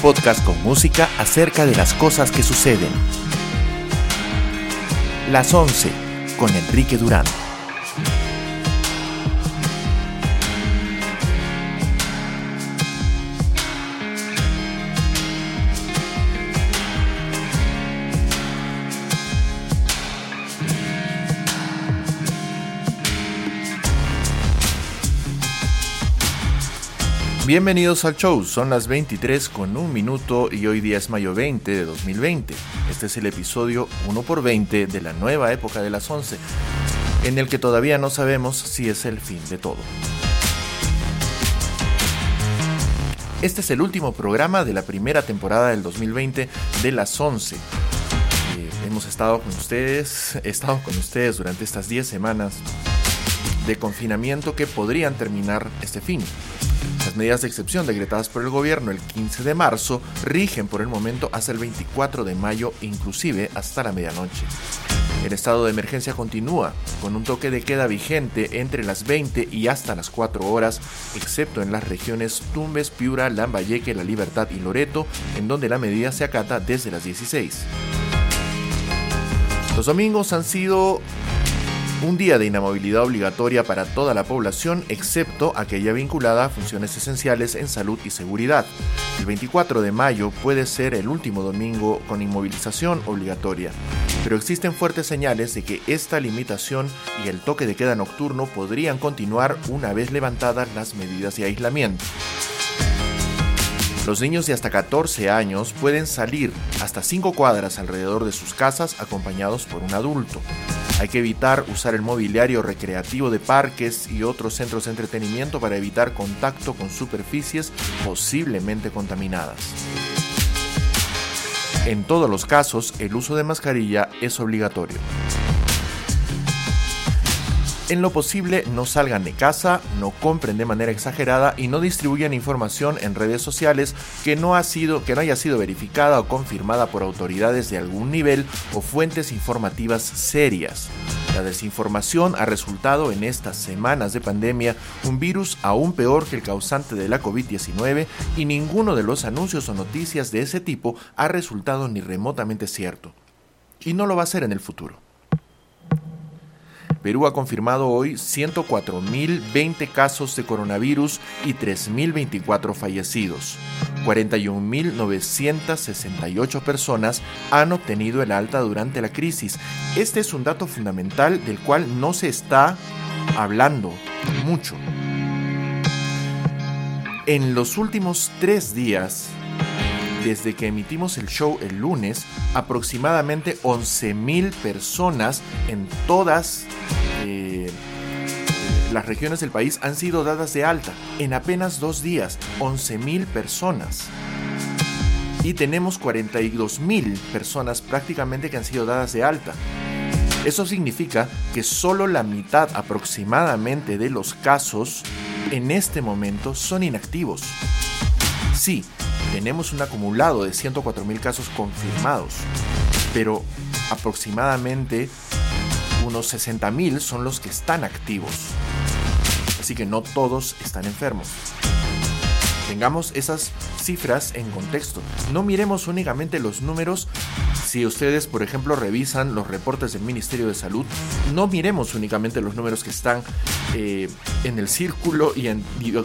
podcast con música acerca de las cosas que suceden. Las 11 con Enrique Durán. Bienvenidos al show, son las 23 con un minuto y hoy día es mayo 20 de 2020. Este es el episodio 1 por 20 de la nueva época de las 11, en el que todavía no sabemos si es el fin de todo. Este es el último programa de la primera temporada del 2020 de las 11. Eh, hemos estado con ustedes, he estado con ustedes durante estas 10 semanas de confinamiento que podrían terminar este fin. Las medidas de excepción decretadas por el gobierno el 15 de marzo rigen por el momento hasta el 24 de mayo, inclusive hasta la medianoche. El estado de emergencia continúa, con un toque de queda vigente entre las 20 y hasta las 4 horas, excepto en las regiones Tumbes, Piura, Lambayeque, La Libertad y Loreto, en donde la medida se acata desde las 16. Los domingos han sido un día de inamovilidad obligatoria para toda la población excepto aquella vinculada a funciones esenciales en salud y seguridad. El 24 de mayo puede ser el último domingo con inmovilización obligatoria, pero existen fuertes señales de que esta limitación y el toque de queda nocturno podrían continuar una vez levantadas las medidas de aislamiento. Los niños de hasta 14 años pueden salir hasta 5 cuadras alrededor de sus casas acompañados por un adulto. Hay que evitar usar el mobiliario recreativo de parques y otros centros de entretenimiento para evitar contacto con superficies posiblemente contaminadas. En todos los casos, el uso de mascarilla es obligatorio. En lo posible, no salgan de casa, no compren de manera exagerada y no distribuyan información en redes sociales que no, ha sido, que no haya sido verificada o confirmada por autoridades de algún nivel o fuentes informativas serias. La desinformación ha resultado en estas semanas de pandemia un virus aún peor que el causante de la COVID-19 y ninguno de los anuncios o noticias de ese tipo ha resultado ni remotamente cierto. Y no lo va a ser en el futuro. Perú ha confirmado hoy 104.020 casos de coronavirus y 3.024 fallecidos. 41.968 personas han obtenido el alta durante la crisis. Este es un dato fundamental del cual no se está hablando mucho. En los últimos tres días, desde que emitimos el show el lunes, aproximadamente 11.000 personas en todas eh, las regiones del país han sido dadas de alta. En apenas dos días, 11.000 personas. Y tenemos 42.000 personas prácticamente que han sido dadas de alta. Eso significa que solo la mitad aproximadamente de los casos en este momento son inactivos. Sí, tenemos un acumulado de 104.000 casos confirmados, pero aproximadamente unos 60.000 son los que están activos. Así que no todos están enfermos. Tengamos esas cifras en contexto. No miremos únicamente los números. Si ustedes, por ejemplo, revisan los reportes del Ministerio de Salud, no miremos únicamente los números que están eh, en el círculo y,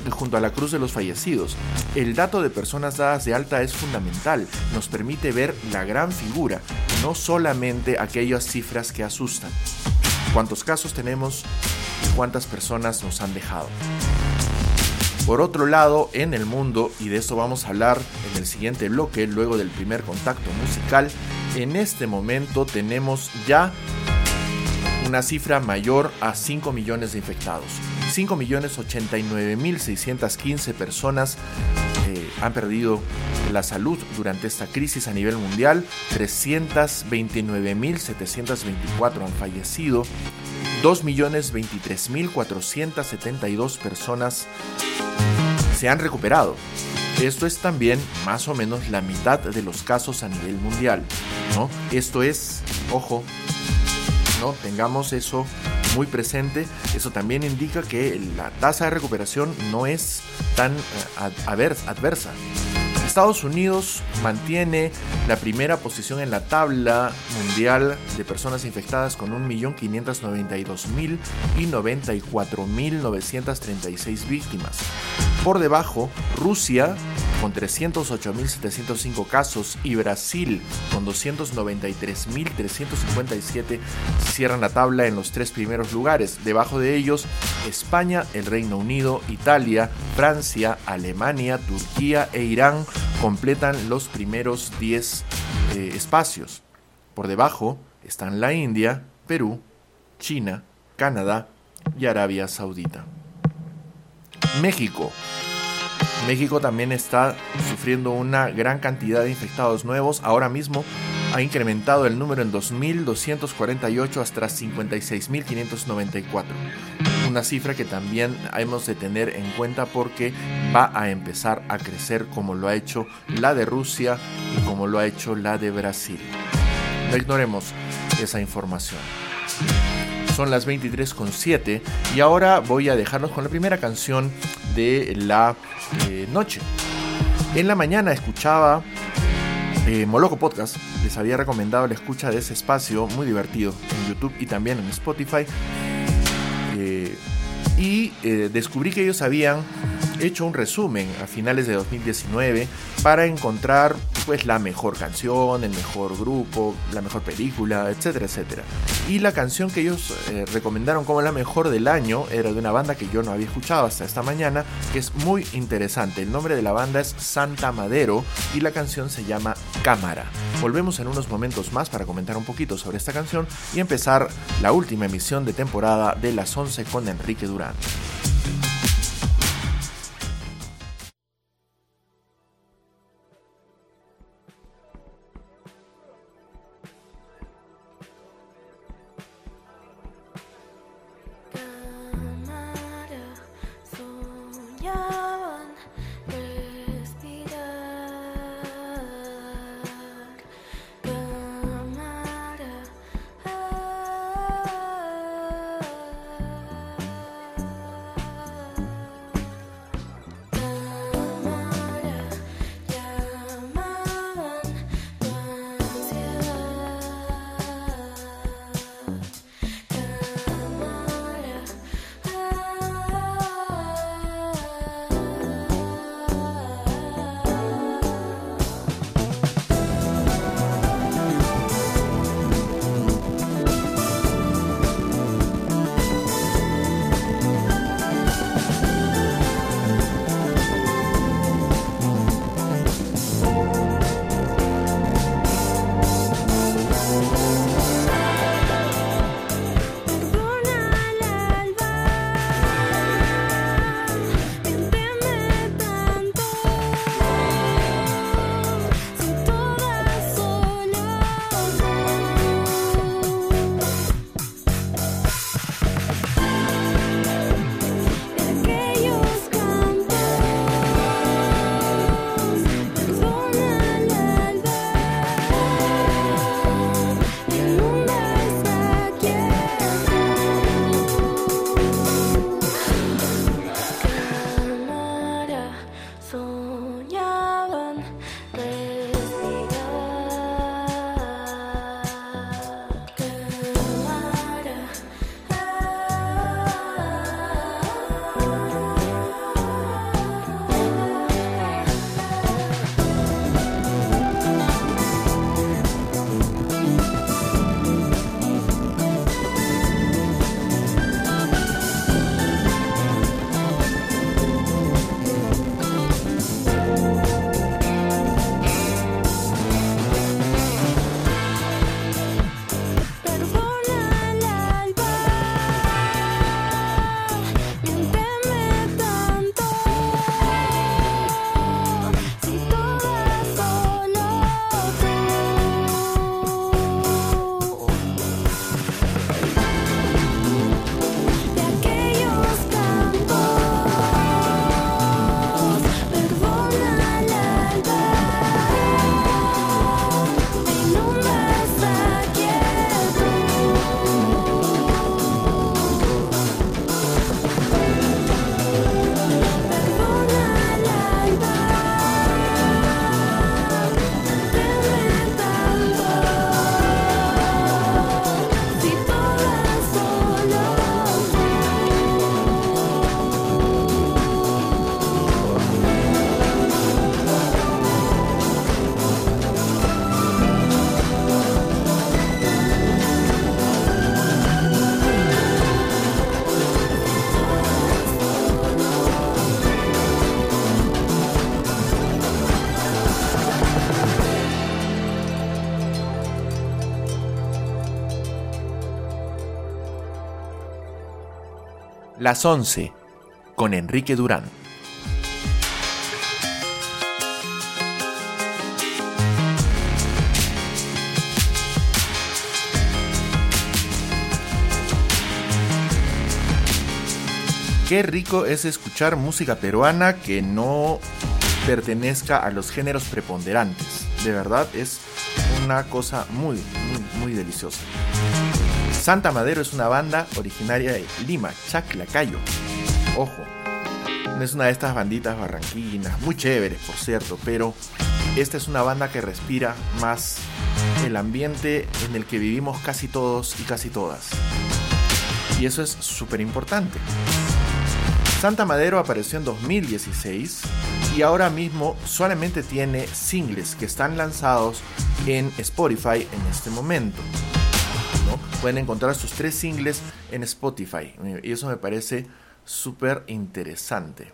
junto a la cruz de los fallecidos. El dato de personas dadas de alta es fundamental. Nos permite ver la gran figura, no solamente aquellas cifras que asustan. ¿Cuántos casos tenemos y cuántas personas nos han dejado? Por otro lado, en el mundo, y de esto vamos a hablar en el siguiente bloque, luego del primer contacto musical, en este momento tenemos ya una cifra mayor a 5 millones de infectados. 5 millones 89 mil 615 personas eh, han perdido la salud durante esta crisis a nivel mundial. 329 mil 724 han fallecido. 2.023.472 personas se han recuperado. Esto es también más o menos la mitad de los casos a nivel mundial. ¿no? Esto es, ojo, ¿no? tengamos eso muy presente. Eso también indica que la tasa de recuperación no es tan eh, adversa Estados Unidos mantiene la primera posición en la tabla mundial de personas infectadas con 1.592.000 y 94.936 víctimas. Por debajo, Rusia con 308.705 casos y Brasil con 293.357 cierran la tabla en los tres primeros lugares. Debajo de ellos, España, el Reino Unido, Italia, Francia, Alemania, Turquía e Irán completan los primeros 10 eh, espacios. Por debajo están la India, Perú, China, Canadá y Arabia Saudita. México. México también está sufriendo una gran cantidad de infectados nuevos. Ahora mismo ha incrementado el número en 2.248 hasta 56.594. Una cifra que también hemos de tener en cuenta porque va a empezar a crecer como lo ha hecho la de Rusia y como lo ha hecho la de Brasil. No ignoremos esa información. Son las 23.7 y ahora voy a dejarnos con la primera canción de la eh, noche. En la mañana escuchaba eh, Moloco Podcast, les había recomendado la escucha de ese espacio muy divertido en YouTube y también en Spotify. Eh, y descubrí que ellos habían hecho un resumen a finales de 2019 para encontrar pues la mejor canción, el mejor grupo, la mejor película, etcétera, etcétera. Y la canción que ellos eh, recomendaron como la mejor del año era de una banda que yo no había escuchado hasta esta mañana, que es muy interesante. El nombre de la banda es Santa Madero y la canción se llama Cámara. Volvemos en unos momentos más para comentar un poquito sobre esta canción y empezar la última emisión de temporada de las 11 con Enrique Durán. Las 11 con Enrique Durán. Qué rico es escuchar música peruana que no pertenezca a los géneros preponderantes. De verdad es una cosa muy, muy, muy deliciosa. Santa Madero es una banda originaria de Lima, Chaclacayo. Ojo, es una de estas banditas barranquinas, muy chéveres por cierto, pero esta es una banda que respira más el ambiente en el que vivimos casi todos y casi todas. Y eso es súper importante. Santa Madero apareció en 2016 y ahora mismo solamente tiene singles que están lanzados en Spotify en este momento. Pueden encontrar sus tres singles en Spotify. Y eso me parece súper interesante.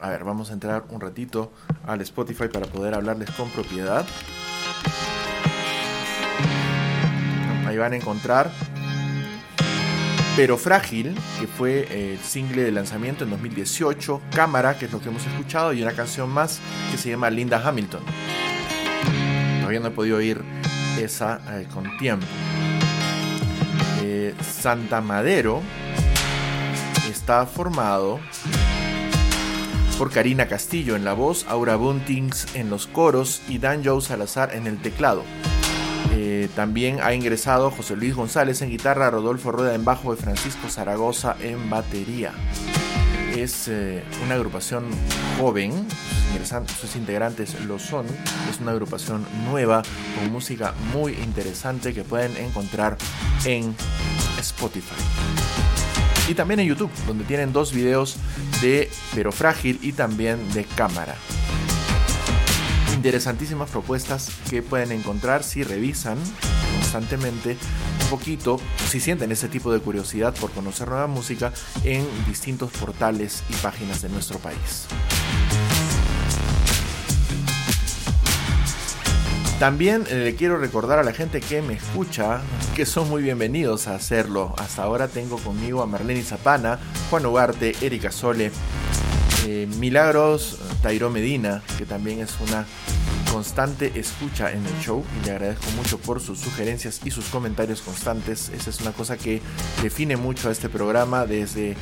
A ver, vamos a entrar un ratito al Spotify para poder hablarles con propiedad. Ahí van a encontrar Pero Frágil, que fue el single de lanzamiento en 2018, Cámara, que es lo que hemos escuchado, y una canción más que se llama Linda Hamilton. Todavía no he podido oír esa eh, con tiempo. Santa Madero está formado por Karina Castillo en la voz, Aura Buntings en los coros y Dan Joe Salazar en el teclado. Eh, también ha ingresado José Luis González en guitarra, Rodolfo Rueda en bajo y Francisco Zaragoza en batería. Es eh, una agrupación joven, sus integrantes lo son, es una agrupación nueva con música muy interesante que pueden encontrar en Spotify. Y también en YouTube, donde tienen dos videos de Pero Frágil y también de Cámara. Interesantísimas propuestas que pueden encontrar si revisan constantemente un poquito, si sienten ese tipo de curiosidad por conocer nueva música en distintos portales y páginas de nuestro país. También eh, le quiero recordar a la gente que me escucha que son muy bienvenidos a hacerlo. Hasta ahora tengo conmigo a Marlene Zapana, Juan Ugarte, Erika Sole, eh, Milagros Tairo Medina, que también es una constante escucha en el show y le agradezco mucho por sus sugerencias y sus comentarios constantes. Esa es una cosa que define mucho a este programa desde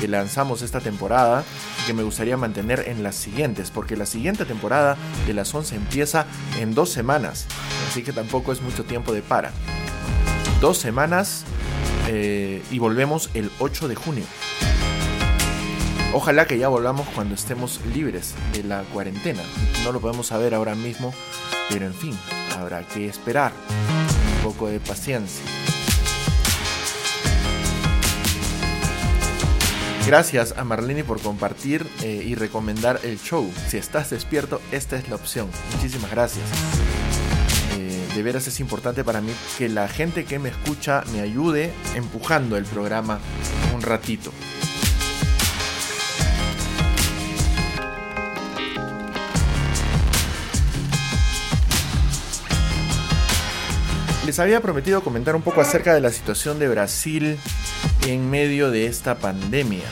que lanzamos esta temporada que me gustaría mantener en las siguientes, porque la siguiente temporada de las 11 empieza en dos semanas, así que tampoco es mucho tiempo de para. Dos semanas eh, y volvemos el 8 de junio. Ojalá que ya volvamos cuando estemos libres de la cuarentena. No lo podemos saber ahora mismo, pero en fin, habrá que esperar. Un poco de paciencia. Gracias a Marlene por compartir eh, y recomendar el show. Si estás despierto, esta es la opción. Muchísimas gracias. Eh, de veras es importante para mí que la gente que me escucha me ayude empujando el programa un ratito. Les había prometido comentar un poco acerca de la situación de Brasil en medio de esta pandemia.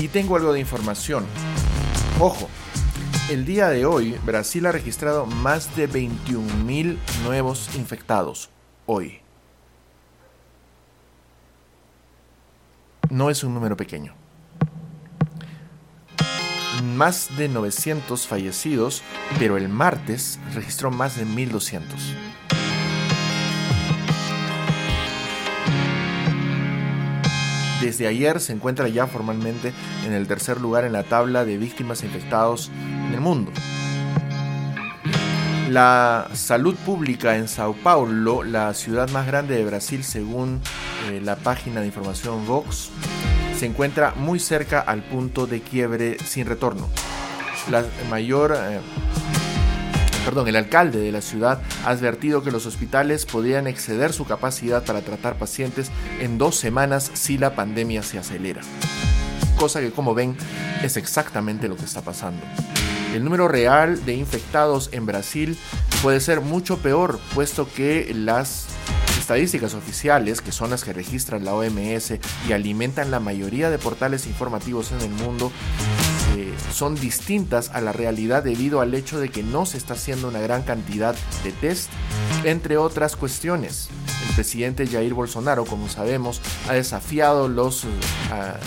Y tengo algo de información. Ojo, el día de hoy Brasil ha registrado más de 21.000 nuevos infectados. Hoy. No es un número pequeño más de 900 fallecidos, pero el martes registró más de 1200. Desde ayer se encuentra ya formalmente en el tercer lugar en la tabla de víctimas infectados en el mundo. La salud pública en Sao Paulo, la ciudad más grande de Brasil según eh, la página de información Vox, se encuentra muy cerca al punto de quiebre sin retorno. La mayor, eh, perdón, el alcalde de la ciudad ha advertido que los hospitales podrían exceder su capacidad para tratar pacientes en dos semanas si la pandemia se acelera. Cosa que como ven es exactamente lo que está pasando. El número real de infectados en Brasil puede ser mucho peor, puesto que las estadísticas oficiales, que son las que registra la OMS y alimentan la mayoría de portales informativos en el mundo, eh, son distintas a la realidad debido al hecho de que no se está haciendo una gran cantidad de test, entre otras cuestiones. El presidente Jair Bolsonaro, como sabemos, ha desafiado los eh,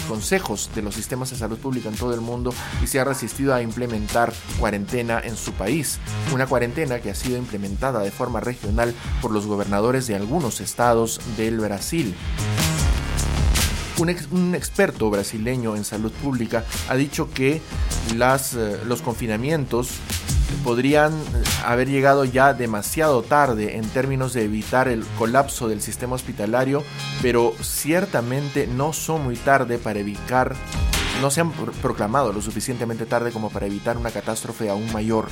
consejos de los sistemas de salud pública en todo el mundo y se ha resistido a implementar cuarentena en su país. Una cuarentena que ha sido implementada de forma regional por los gobernadores de algunos estados del Brasil. Un, experto brasileño en salud pública ha dicho que eh, los confinamientos podrían haber llegado ya demasiado tarde en términos de evitar el colapso del sistema hospitalario, pero ciertamente no son muy tarde para evitar, no se han proclamado lo suficientemente tarde como para evitar una catástrofe aún mayor.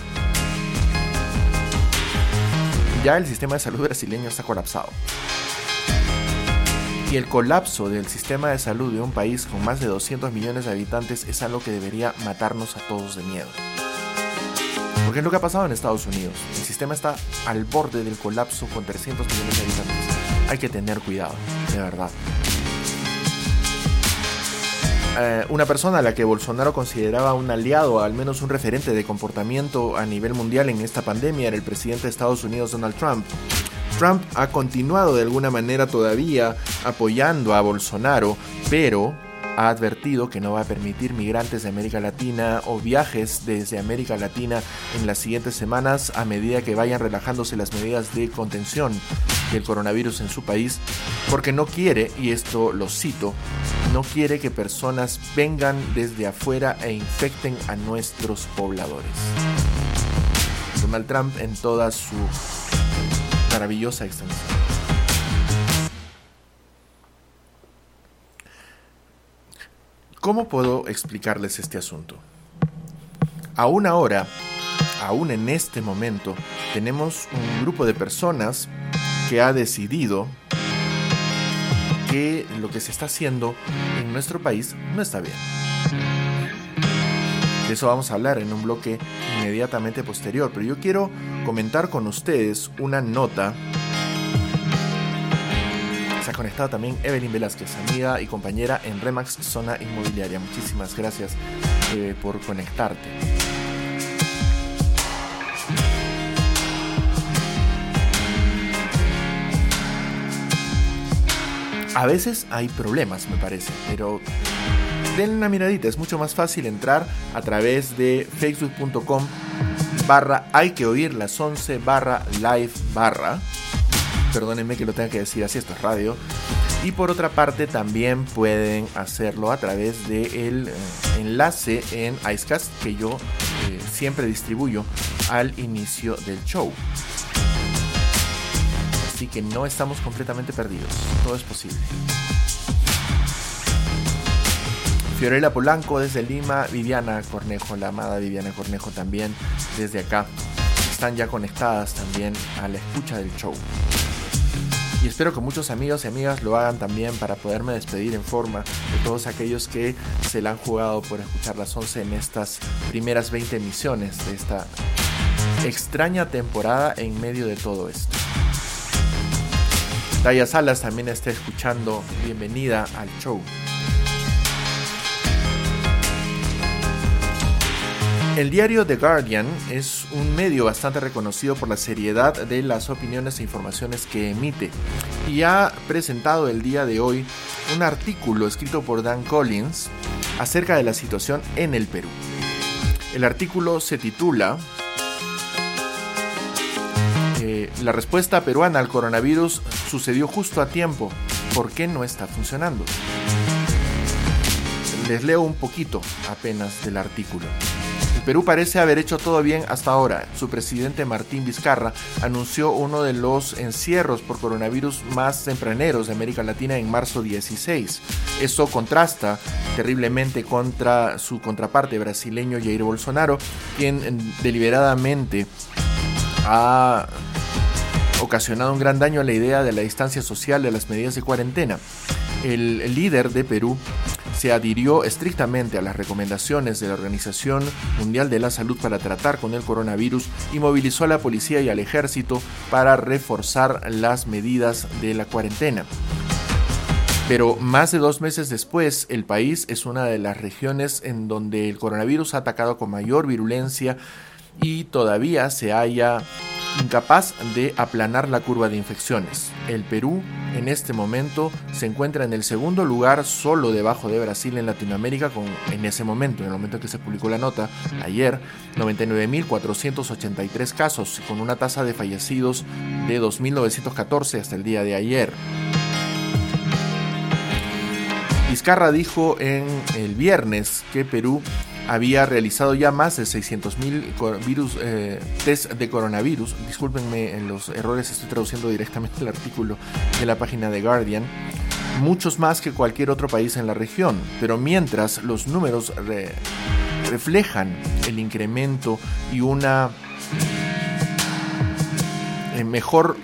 Ya el sistema de salud brasileño está colapsado. Y el colapso del sistema de salud de un país con más de 200 millones de habitantes es algo que debería matarnos a todos de miedo. Porque es lo que ha pasado en Estados Unidos. El sistema está al borde del colapso con 300 millones de habitantes. Hay que tener cuidado, de verdad. Eh, una persona a la que Bolsonaro consideraba un aliado, al menos un referente de comportamiento a nivel mundial en esta pandemia, era el presidente de Estados Unidos, Donald Trump. Trump ha continuado de alguna manera todavía apoyando a Bolsonaro, pero ha advertido que no va a permitir migrantes de América Latina o viajes desde América Latina en las siguientes semanas a medida que vayan relajándose las medidas de contención del coronavirus en su país, porque no quiere, y esto lo cito, no quiere que personas vengan desde afuera e infecten a nuestros pobladores. Donald Trump en toda su maravillosa extensión. ¿Cómo puedo explicarles este asunto? Aún ahora, aún en este momento, tenemos un grupo de personas que ha decidido que lo que se está haciendo en nuestro país no está bien. De eso vamos a hablar en un bloque inmediatamente posterior, pero yo quiero comentar con ustedes una nota se ha conectado también Evelyn Velázquez, amiga y compañera en Remax Zona Inmobiliaria. Muchísimas gracias eh, por conectarte. A veces hay problemas, me parece, pero denle una miradita, es mucho más fácil entrar a través de facebook.com barra hay que oír las 11 barra live barra perdónenme que lo tenga que decir así, esto es radio. Y por otra parte también pueden hacerlo a través del eh, enlace en Icecast que yo eh, siempre distribuyo al inicio del show. Así que no estamos completamente perdidos, todo es posible. Fiorella Polanco desde Lima, Viviana Cornejo, la amada Viviana Cornejo también desde acá. Están ya conectadas también a la escucha del show y espero que muchos amigos y amigas lo hagan también para poderme despedir en forma de todos aquellos que se la han jugado por escuchar las 11 en estas primeras 20 emisiones de esta extraña temporada en medio de todo esto. Daya Salas también está escuchando. Bienvenida al show. El diario The Guardian es un medio bastante reconocido por la seriedad de las opiniones e informaciones que emite y ha presentado el día de hoy un artículo escrito por Dan Collins acerca de la situación en el Perú. El artículo se titula eh, La respuesta peruana al coronavirus sucedió justo a tiempo. ¿Por qué no está funcionando? Les leo un poquito apenas del artículo. Perú parece haber hecho todo bien hasta ahora. Su presidente Martín Vizcarra anunció uno de los encierros por coronavirus más tempraneros de América Latina en marzo 16. Esto contrasta terriblemente contra su contraparte brasileño Jair Bolsonaro, quien deliberadamente ha ocasionado un gran daño a la idea de la distancia social de las medidas de cuarentena. El líder de Perú se adhirió estrictamente a las recomendaciones de la Organización Mundial de la Salud para tratar con el coronavirus y movilizó a la policía y al ejército para reforzar las medidas de la cuarentena. Pero más de dos meses después, el país es una de las regiones en donde el coronavirus ha atacado con mayor virulencia y todavía se haya incapaz de aplanar la curva de infecciones. El Perú en este momento se encuentra en el segundo lugar solo debajo de Brasil en Latinoamérica con en ese momento, en el momento en que se publicó la nota ayer, 99.483 casos con una tasa de fallecidos de 2.914 hasta el día de ayer. Vizcarra dijo en el viernes que Perú había realizado ya más de 600.000 virus eh, test de coronavirus. Discúlpenme en los errores, estoy traduciendo directamente el artículo de la página de Guardian. Muchos más que cualquier otro país en la región, pero mientras los números reflejan el incremento y una eh, mejor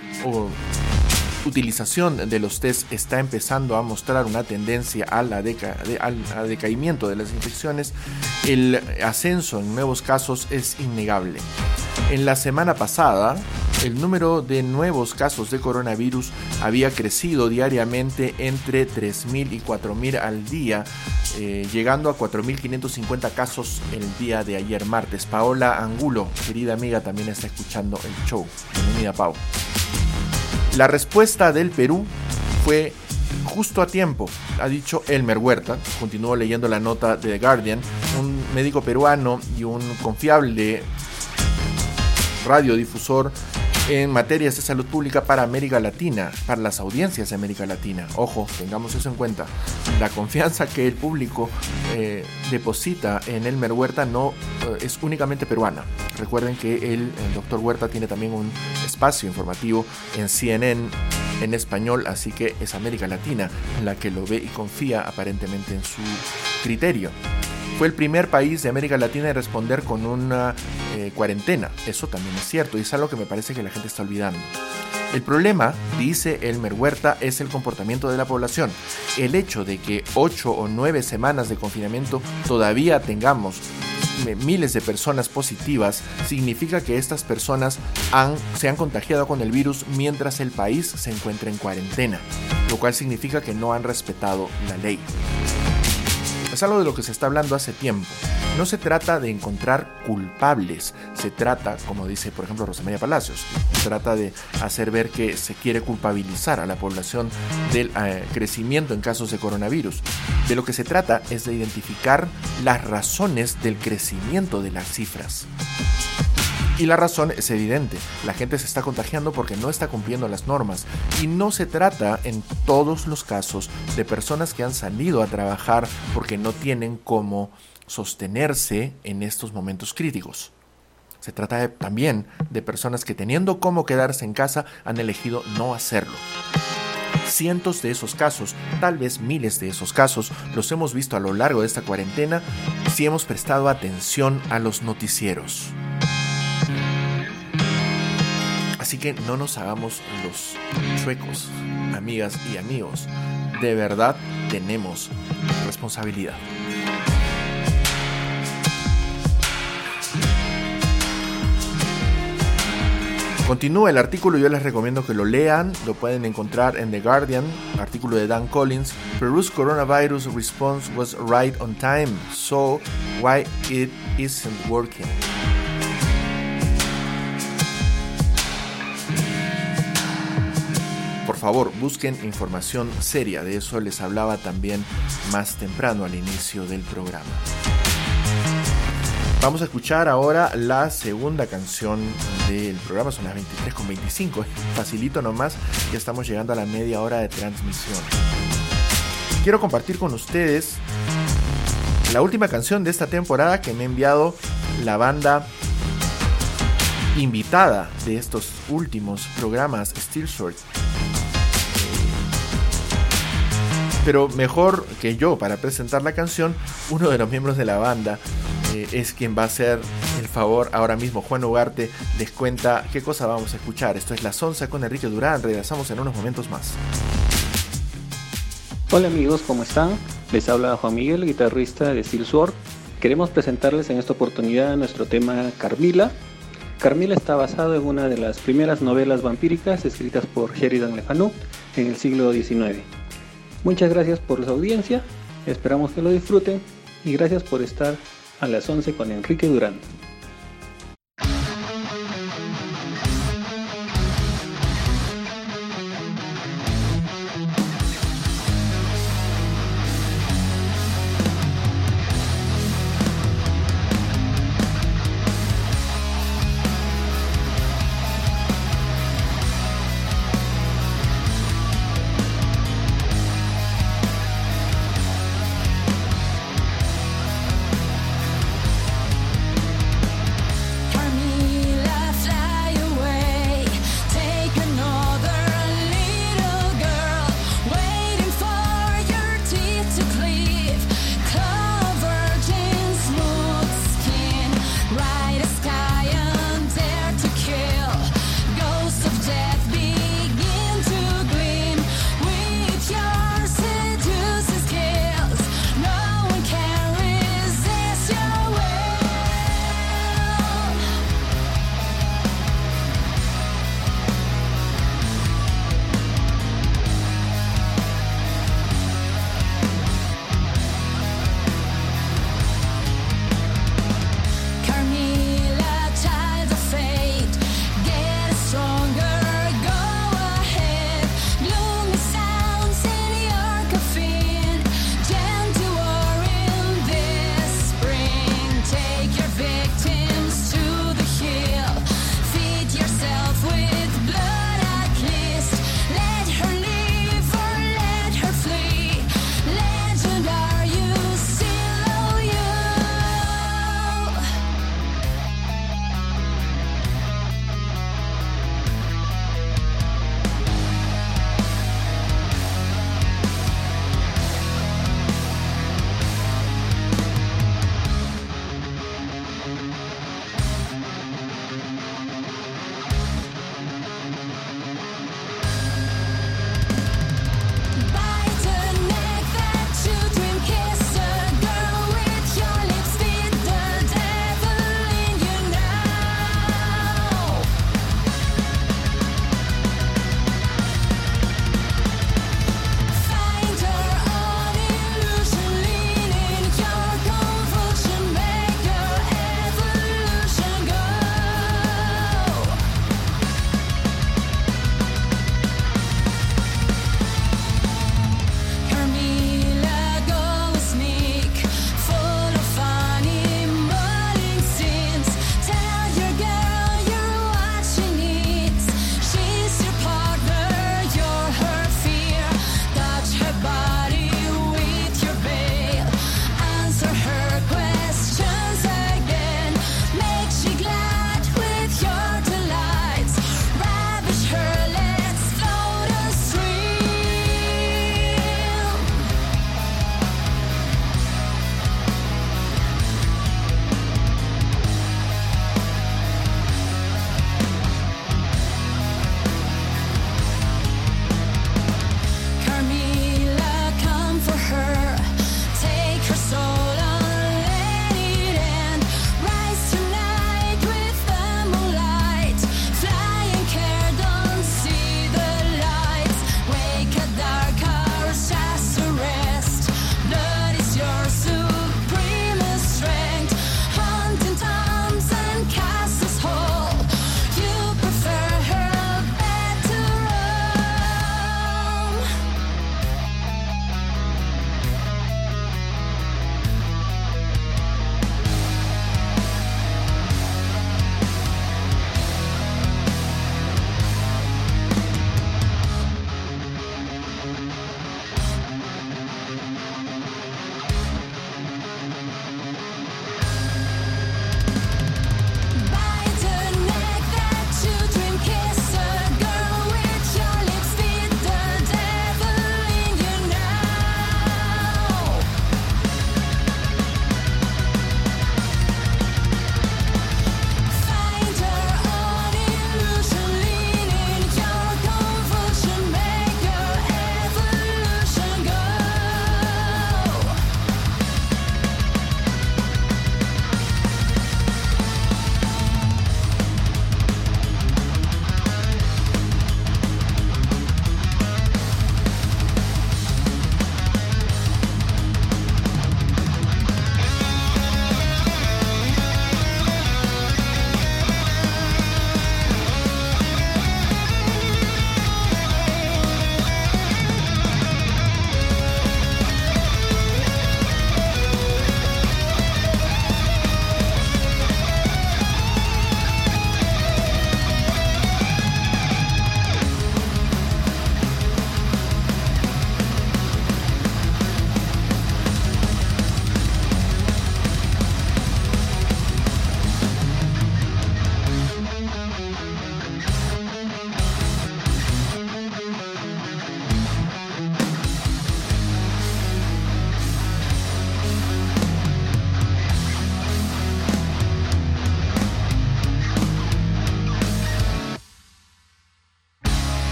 utilización de los test está empezando a mostrar una tendencia a la al, decaimiento de las infecciones, el ascenso en nuevos casos es innegable. En la semana pasada, el número de nuevos casos de coronavirus había crecido diariamente entre 3.000 y 4.000 al día, eh, llegando a 4.550 casos el día de ayer martes. Paola Angulo, querida amiga, también está escuchando el show. Bienvenida, Pau. La respuesta del Perú fue justo a tiempo, ha dicho Elmer Huerta, continuó leyendo la nota de The Guardian, un médico peruano y un confiable radiodifusor en materias de salud pública para América Latina, para las audiencias de América Latina. Ojo, tengamos eso en cuenta. La confianza que el público eh, deposita en Elmer Huerta no eh, es únicamente peruana. Recuerden que el, el doctor Huerta tiene también un espacio informativo en CNN en español, así que es América Latina la que lo ve y confía aparentemente en su criterio. Fue el primer país de América Latina en responder con una eh, cuarentena. Eso también es cierto y es algo que me parece que la gente está olvidando. El problema, dice Elmer Huerta, es el comportamiento de la población. El hecho de que 8 o 9 semanas de confinamiento todavía tengamos miles de personas positivas significa que estas personas han, se han contagiado con el virus mientras el país se encuentra en cuarentena, lo cual significa que no han respetado la ley. Es algo de lo que se está hablando hace tiempo. No se trata de encontrar culpables, se trata, como dice por ejemplo Rosamaya Palacios, se trata de hacer ver que se quiere culpabilizar a la población del eh, crecimiento en casos de coronavirus. De lo que se trata es de identificar las razones del crecimiento de las cifras. Y la razón es evidente, la gente se está contagiando porque no está cumpliendo las normas. Y no se trata en todos los casos de personas que han salido a trabajar porque no tienen cómo sostenerse en estos momentos críticos. Se trata también de personas que teniendo cómo quedarse en casa han elegido no hacerlo. Cientos de esos casos, tal vez miles de esos casos, los hemos visto a lo largo de esta cuarentena si hemos prestado atención a los noticieros. Así que no nos hagamos los chuecos, amigas y amigos. De verdad tenemos responsabilidad. Continúa el artículo, yo les recomiendo que lo lean, lo pueden encontrar en The Guardian, artículo de Dan Collins. Peru's coronavirus response was right on time, so why it isn't working? Favor, busquen información seria. De eso les hablaba también más temprano al inicio del programa. Vamos a escuchar ahora la segunda canción del programa, son las 23.25, facilito nomás, ya estamos llegando a la media hora de transmisión. Quiero compartir con ustedes la última canción de esta temporada que me ha enviado la banda invitada de estos últimos programas, Steel Short. pero mejor que yo para presentar la canción, uno de los miembros de la banda eh, es quien va a hacer el favor ahora mismo. Juan Ugarte les cuenta qué cosa vamos a escuchar. Esto es La Sonza con Enrique Durán. Regresamos en unos momentos más. Hola amigos, ¿cómo están? Les habla Juan Miguel, guitarrista de Steel Sword. Queremos presentarles en esta oportunidad nuestro tema Carmila. Carmila está basado en una de las primeras novelas vampíricas escritas por Sheridan Le Fanu en el siglo XIX. Muchas gracias por su audiencia, esperamos que lo disfruten y gracias por estar a las 11 con Enrique Durán.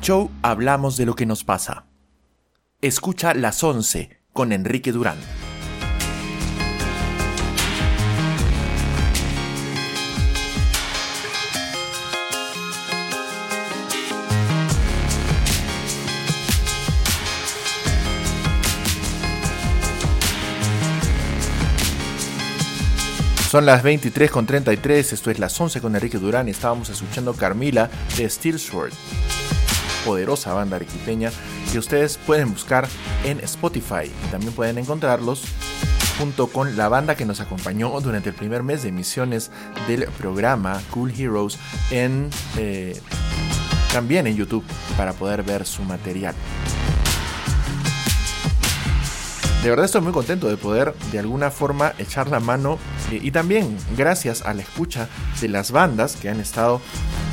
Show hablamos de lo que nos pasa. Escucha las 11 con Enrique Durán. Son las 23 con 33, esto es las 11 con Enrique Durán y estábamos escuchando Carmila de Steel Sword, poderosa banda arequipeña que ustedes pueden buscar en Spotify y también pueden encontrarlos junto con la banda que nos acompañó durante el primer mes de emisiones del programa Cool Heroes en eh, también en YouTube para poder ver su material. De verdad estoy muy contento de poder de alguna forma echar la mano y también gracias a la escucha de las bandas que han estado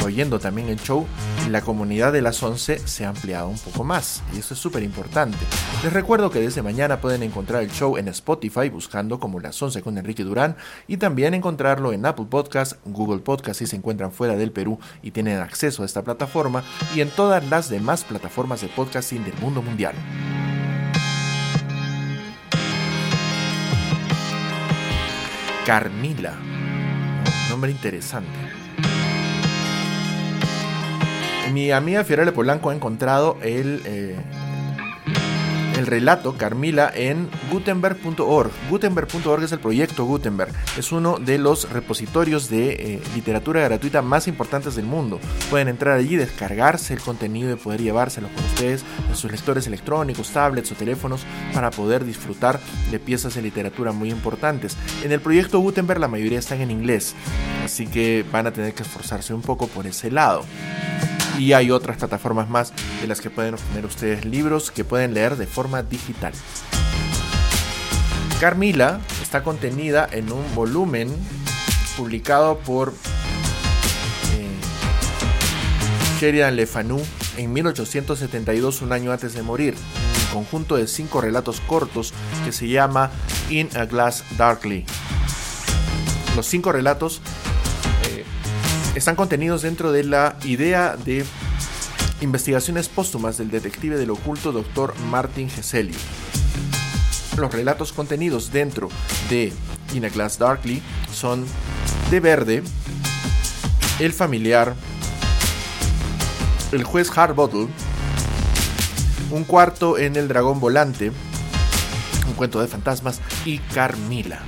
oyendo también el show, la comunidad de las 11 se ha ampliado un poco más y eso es súper importante. Les recuerdo que desde mañana pueden encontrar el show en Spotify buscando como las 11 con Enrique Durán y también encontrarlo en Apple Podcast, Google Podcast si se encuentran fuera del Perú y tienen acceso a esta plataforma y en todas las demás plataformas de podcasting del mundo mundial. Carmila. Nombre interesante. Mi amiga Fiorella Polanco ha encontrado el, eh, el relato Carmila en gutenberg.org. Gutenberg.org es el proyecto Gutenberg. Es uno de los repositorios de eh, literatura gratuita más importantes del mundo. Pueden entrar allí, descargarse el contenido y poder llevárselo con ustedes en sus lectores electrónicos, tablets o teléfonos para poder disfrutar de piezas de literatura muy importantes. En el proyecto Gutenberg la mayoría están en inglés, así que van a tener que esforzarse un poco por ese lado y hay otras plataformas más de las que pueden obtener ustedes libros que pueden leer de forma digital. Carmila está contenida en un volumen publicado por eh, Sheridan Le Fanu en 1872, un año antes de morir, un conjunto de cinco relatos cortos que se llama In a Glass Darkly. Los cinco relatos están contenidos dentro de la idea de investigaciones póstumas del detective del oculto Dr. Martin Gesselli. Los relatos contenidos dentro de In a Glass Darkly son De Verde, El Familiar, El Juez Harbottle, Un Cuarto en el Dragón Volante, Un Cuento de Fantasmas y Carmila.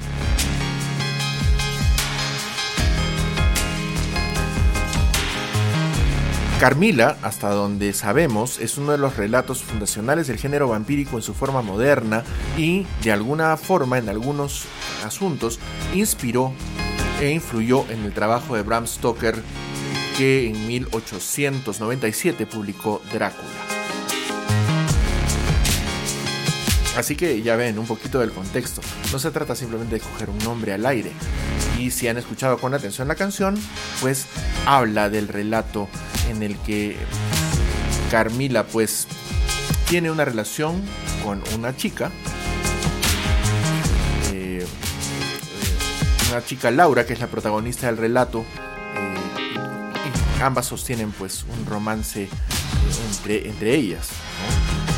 Carmila, hasta donde sabemos, es uno de los relatos fundacionales del género vampírico en su forma moderna y, de alguna forma, en algunos asuntos, inspiró e influyó en el trabajo de Bram Stoker, que en 1897 publicó Drácula. Así que ya ven un poquito del contexto. No se trata simplemente de coger un nombre al aire. Y si han escuchado con atención la canción, pues habla del relato en el que Carmila pues tiene una relación con una chica, eh, una chica Laura que es la protagonista del relato, eh, ambas sostienen pues un romance entre, entre ellas.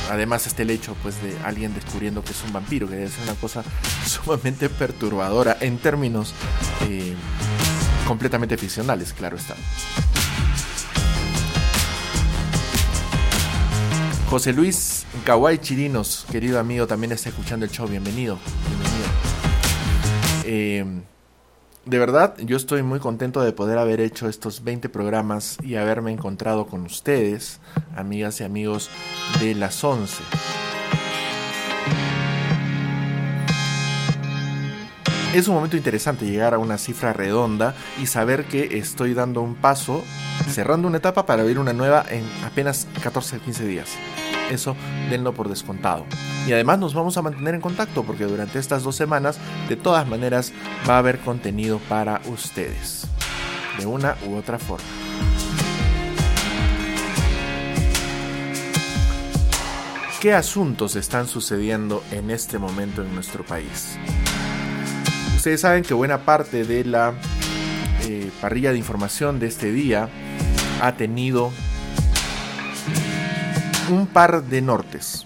Además este el hecho pues de alguien descubriendo que es un vampiro, que ser una cosa sumamente perturbadora en términos completamente ficcionales, claro está. José Luis Kawai Chirinos, querido amigo, también está escuchando el show. Bienvenido. Eh, de verdad, yo estoy muy contento de poder haber hecho estos 20 programas y haberme encontrado con ustedes, amigas y amigos de las 11. Es un momento interesante llegar a una cifra redonda y saber que estoy dando un paso, cerrando una etapa para abrir una nueva en apenas 14 o 15 días eso denlo por descontado. Y además nos vamos a mantener en contacto porque durante estas dos semanas de todas maneras va a haber contenido para ustedes. De una u otra forma. ¿Qué asuntos están sucediendo en este momento en nuestro país? Ustedes saben que buena parte de la eh, parrilla de información de este día ha tenido un par de nortes.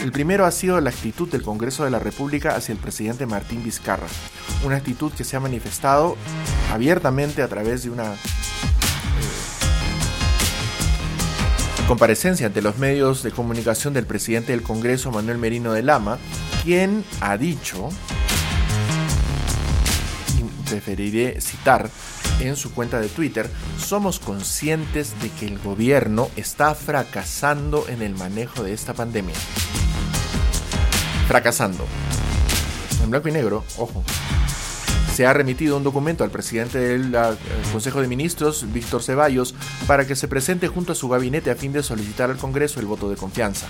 El primero ha sido la actitud del Congreso de la República hacia el presidente Martín Vizcarra, una actitud que se ha manifestado abiertamente a través de una comparecencia ante los medios de comunicación del presidente del Congreso, Manuel Merino de Lama, quien ha dicho, preferiré citar en su cuenta de Twitter, somos conscientes de que el gobierno está fracasando en el manejo de esta pandemia. Fracasando. En blanco y negro, ojo se ha remitido un documento al presidente del Consejo de Ministros, Víctor Ceballos, para que se presente junto a su gabinete a fin de solicitar al Congreso el voto de confianza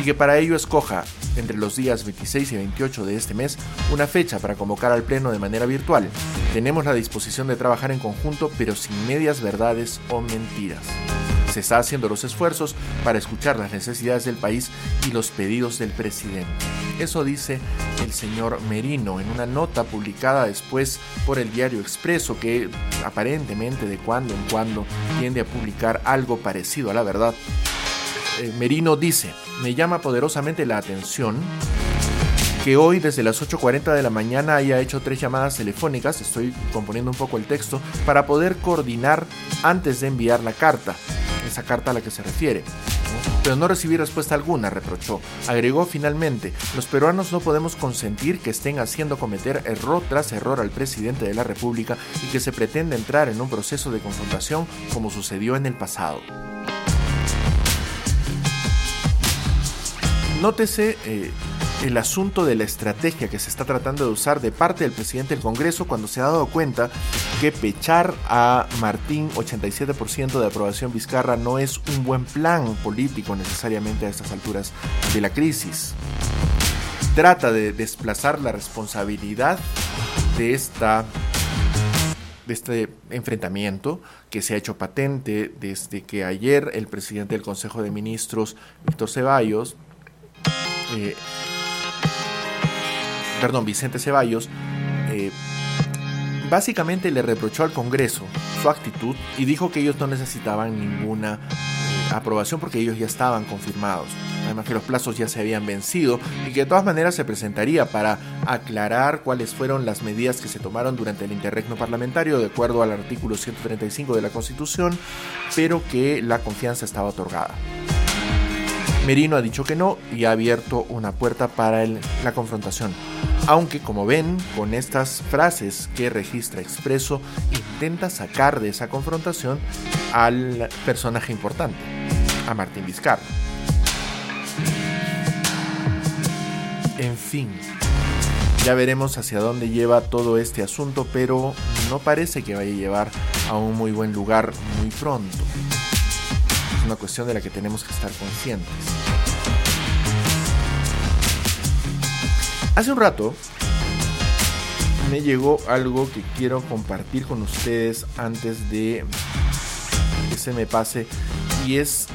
y que para ello escoja, entre los días 26 y 28 de este mes, una fecha para convocar al Pleno de manera virtual. Tenemos la disposición de trabajar en conjunto, pero sin medias verdades o mentiras. Se está haciendo los esfuerzos para escuchar las necesidades del país y los pedidos del presidente. Eso dice el señor Merino en una nota publicada después por el diario Expreso que aparentemente de cuando en cuando tiende a publicar algo parecido a la verdad. Eh, Merino dice, me llama poderosamente la atención que hoy desde las 8.40 de la mañana haya hecho tres llamadas telefónicas, estoy componiendo un poco el texto, para poder coordinar antes de enviar la carta esa carta a la que se refiere. Pero no recibí respuesta alguna, reprochó. Agregó finalmente, los peruanos no podemos consentir que estén haciendo cometer error tras error al presidente de la República y que se pretenda entrar en un proceso de confrontación como sucedió en el pasado. Nótese eh, el asunto de la estrategia que se está tratando de usar de parte del presidente del Congreso cuando se ha dado cuenta que pechar a Martín 87% de aprobación Vizcarra no es un buen plan político necesariamente a estas alturas de la crisis. Trata de desplazar la responsabilidad de esta de este enfrentamiento que se ha hecho patente desde que ayer el presidente del Consejo de Ministros, Víctor Ceballos, eh, perdón, Vicente Ceballos, eh, básicamente le reprochó al Congreso su actitud y dijo que ellos no necesitaban ninguna eh, aprobación porque ellos ya estaban confirmados. Además que los plazos ya se habían vencido y que de todas maneras se presentaría para aclarar cuáles fueron las medidas que se tomaron durante el interregno parlamentario de acuerdo al artículo 135 de la Constitución, pero que la confianza estaba otorgada. Merino ha dicho que no y ha abierto una puerta para la confrontación. Aunque, como ven, con estas frases que registra Expreso, intenta sacar de esa confrontación al personaje importante, a Martín Vizcarra. En fin, ya veremos hacia dónde lleva todo este asunto, pero no parece que vaya a llevar a un muy buen lugar muy pronto una cuestión de la que tenemos que estar conscientes. Hace un rato me llegó algo que quiero compartir con ustedes antes de que se me pase y es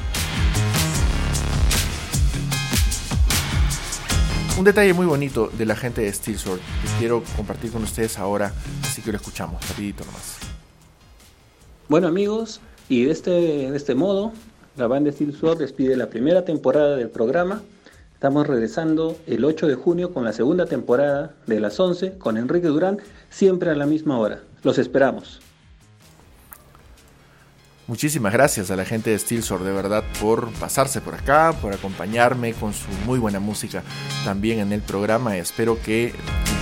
un detalle muy bonito de la gente de Steel Sword que quiero compartir con ustedes ahora, así que lo escuchamos rapidito nomás. Bueno amigos, y de este, de este modo la banda Steel Sword despide la primera temporada del programa. Estamos regresando el 8 de junio con la segunda temporada de las 11 con Enrique Durán, siempre a la misma hora. Los esperamos. Muchísimas gracias a la gente de Steel Sword, de verdad, por pasarse por acá, por acompañarme con su muy buena música también en el programa. Espero que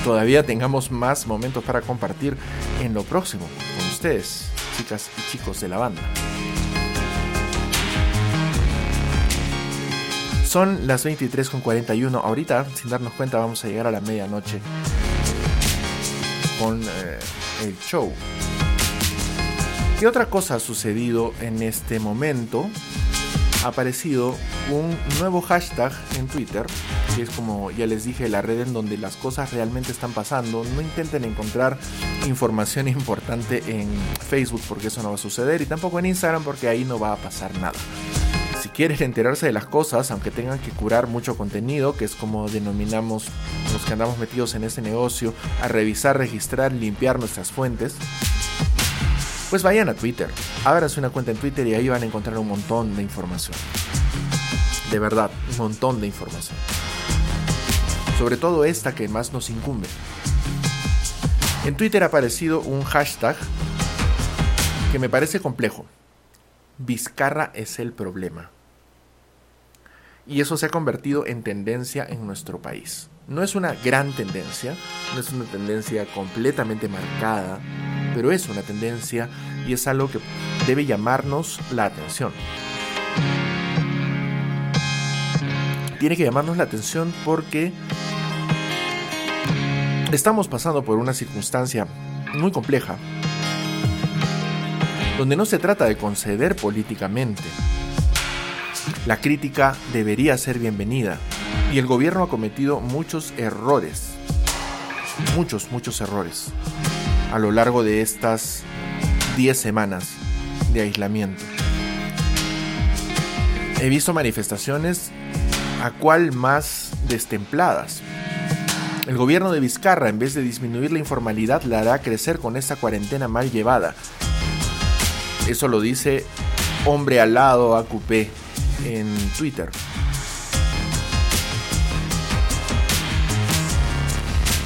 todavía tengamos más momentos para compartir en lo próximo con ustedes, chicas y chicos de la banda. Son las 23.41. Ahorita, sin darnos cuenta, vamos a llegar a la medianoche con eh, el show. ¿Qué otra cosa ha sucedido en este momento? Ha aparecido un nuevo hashtag en Twitter, que es como ya les dije, la red en donde las cosas realmente están pasando. No intenten encontrar información importante en Facebook porque eso no va a suceder y tampoco en Instagram porque ahí no va a pasar nada quieren enterarse de las cosas, aunque tengan que curar mucho contenido, que es como denominamos los que andamos metidos en este negocio, a revisar, registrar, limpiar nuestras fuentes, pues vayan a Twitter, ábranse una cuenta en Twitter y ahí van a encontrar un montón de información. De verdad, un montón de información. Sobre todo esta que más nos incumbe. En Twitter ha aparecido un hashtag que me parece complejo. Vizcarra es el problema. Y eso se ha convertido en tendencia en nuestro país. No es una gran tendencia, no es una tendencia completamente marcada, pero es una tendencia y es algo que debe llamarnos la atención. Tiene que llamarnos la atención porque estamos pasando por una circunstancia muy compleja, donde no se trata de conceder políticamente. La crítica debería ser bienvenida y el gobierno ha cometido muchos errores, muchos, muchos errores a lo largo de estas 10 semanas de aislamiento. He visto manifestaciones a cual más destempladas. El gobierno de Vizcarra, en vez de disminuir la informalidad, la hará crecer con esta cuarentena mal llevada. Eso lo dice Hombre al lado AQP en Twitter.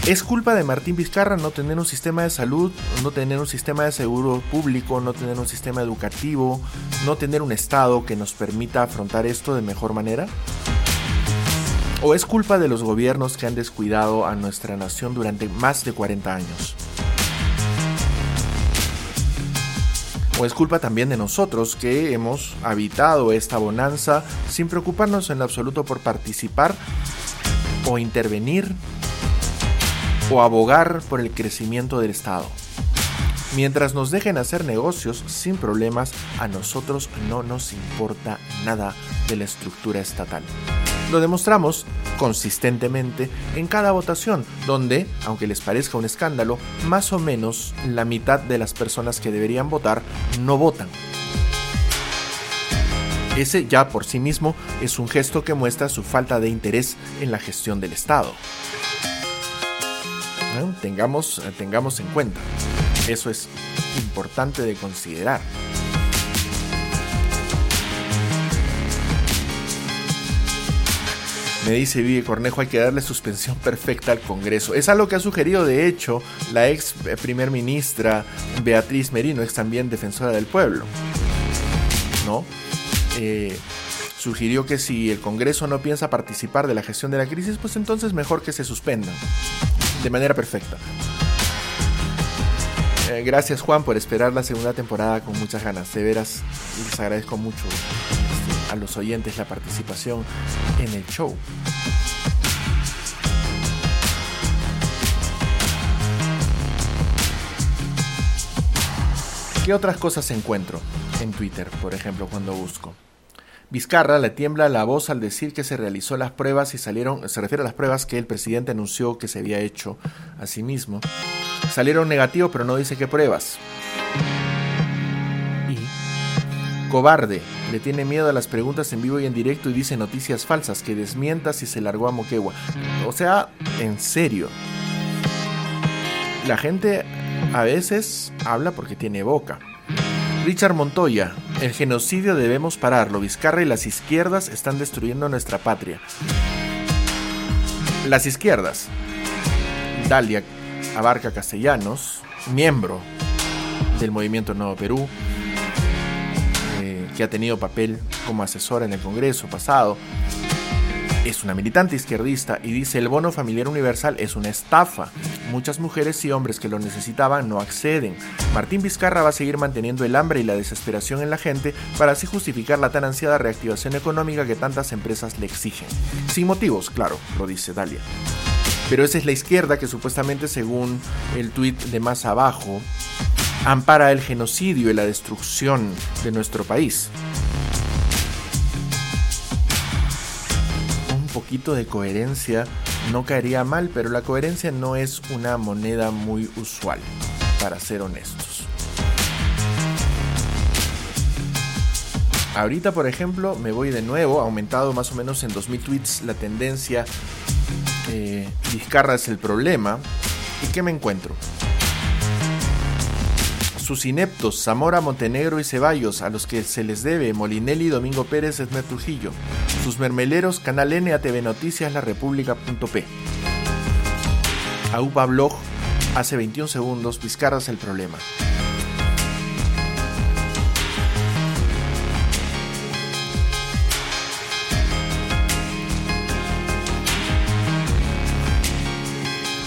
¿Es culpa de Martín Vizcarra no tener un sistema de salud, no tener un sistema de seguro público, no tener un sistema educativo, no tener un Estado que nos permita afrontar esto de mejor manera? ¿O es culpa de los gobiernos que han descuidado a nuestra nación durante más de 40 años? ¿O es culpa también de nosotros que hemos habitado esta bonanza sin preocuparnos en lo absoluto por participar o intervenir o abogar por el crecimiento del Estado. Mientras nos dejen hacer negocios sin problemas, a nosotros no nos importa nada de la estructura estatal. Lo demostramos consistentemente en cada votación, donde, aunque les parezca un escándalo, más o menos la mitad de las personas que deberían votar no votan. Ese ya por sí mismo es un gesto que muestra su falta de interés en la gestión del Estado tengamos, eh, tengamos en cuenta. Eso es importante de considerar. Me dice Vive Cornejo, hay que darle suspensión perfecta al Congreso. Es algo que ha sugerido, de hecho, la ex eh, primer ministra Beatriz Merino, ex también defensora del pueblo. ¿No? Eh, sugirió que si el Congreso no piensa participar de la gestión de la crisis, pues entonces mejor que se suspendan de manera perfecta. Eh, gracias Juan por esperar la segunda temporada con muchas ganas. De veras, les agradezco mucho a los oyentes la participación en el show. ¿Qué otras cosas encuentro en Twitter, por ejemplo, cuando busco? Vizcarra le tiembla la voz al decir que se realizó las pruebas y salieron, se refiere a las pruebas que el presidente anunció que se había hecho a sí mismo. Salieron negativos, pero no dice qué pruebas. Cobarde, le tiene miedo a las preguntas en vivo y en directo y dice noticias falsas que desmienta si se largó a Moquegua. O sea, en serio. La gente a veces habla porque tiene boca. Richard Montoya, el genocidio debemos pararlo. Vizcarra y las izquierdas están destruyendo nuestra patria. Las izquierdas. Dalia Abarca Castellanos, miembro del Movimiento Nuevo Perú, que ha tenido papel como asesora en el Congreso pasado, es una militante izquierdista y dice el bono familiar universal es una estafa. Muchas mujeres y hombres que lo necesitaban no acceden. Martín Vizcarra va a seguir manteniendo el hambre y la desesperación en la gente para así justificar la tan ansiada reactivación económica que tantas empresas le exigen. Sin motivos, claro, lo dice Dalia. Pero esa es la izquierda que supuestamente, según el tuit de más abajo, ampara el genocidio y la destrucción de nuestro país. poquito de coherencia no caería mal, pero la coherencia no es una moneda muy usual, para ser honestos. Ahorita, por ejemplo, me voy de nuevo, aumentado más o menos en 2000 tweets la tendencia eh, es el problema. ¿Y qué me encuentro? Sus ineptos, Zamora, Montenegro y Ceballos, a los que se les debe Molinelli, Domingo Pérez, Esmer Trujillo. Sus mermeleros, Canal N, ATV Noticias, La República.p. AUPA Blog, hace 21 segundos, Vizcarra es el problema.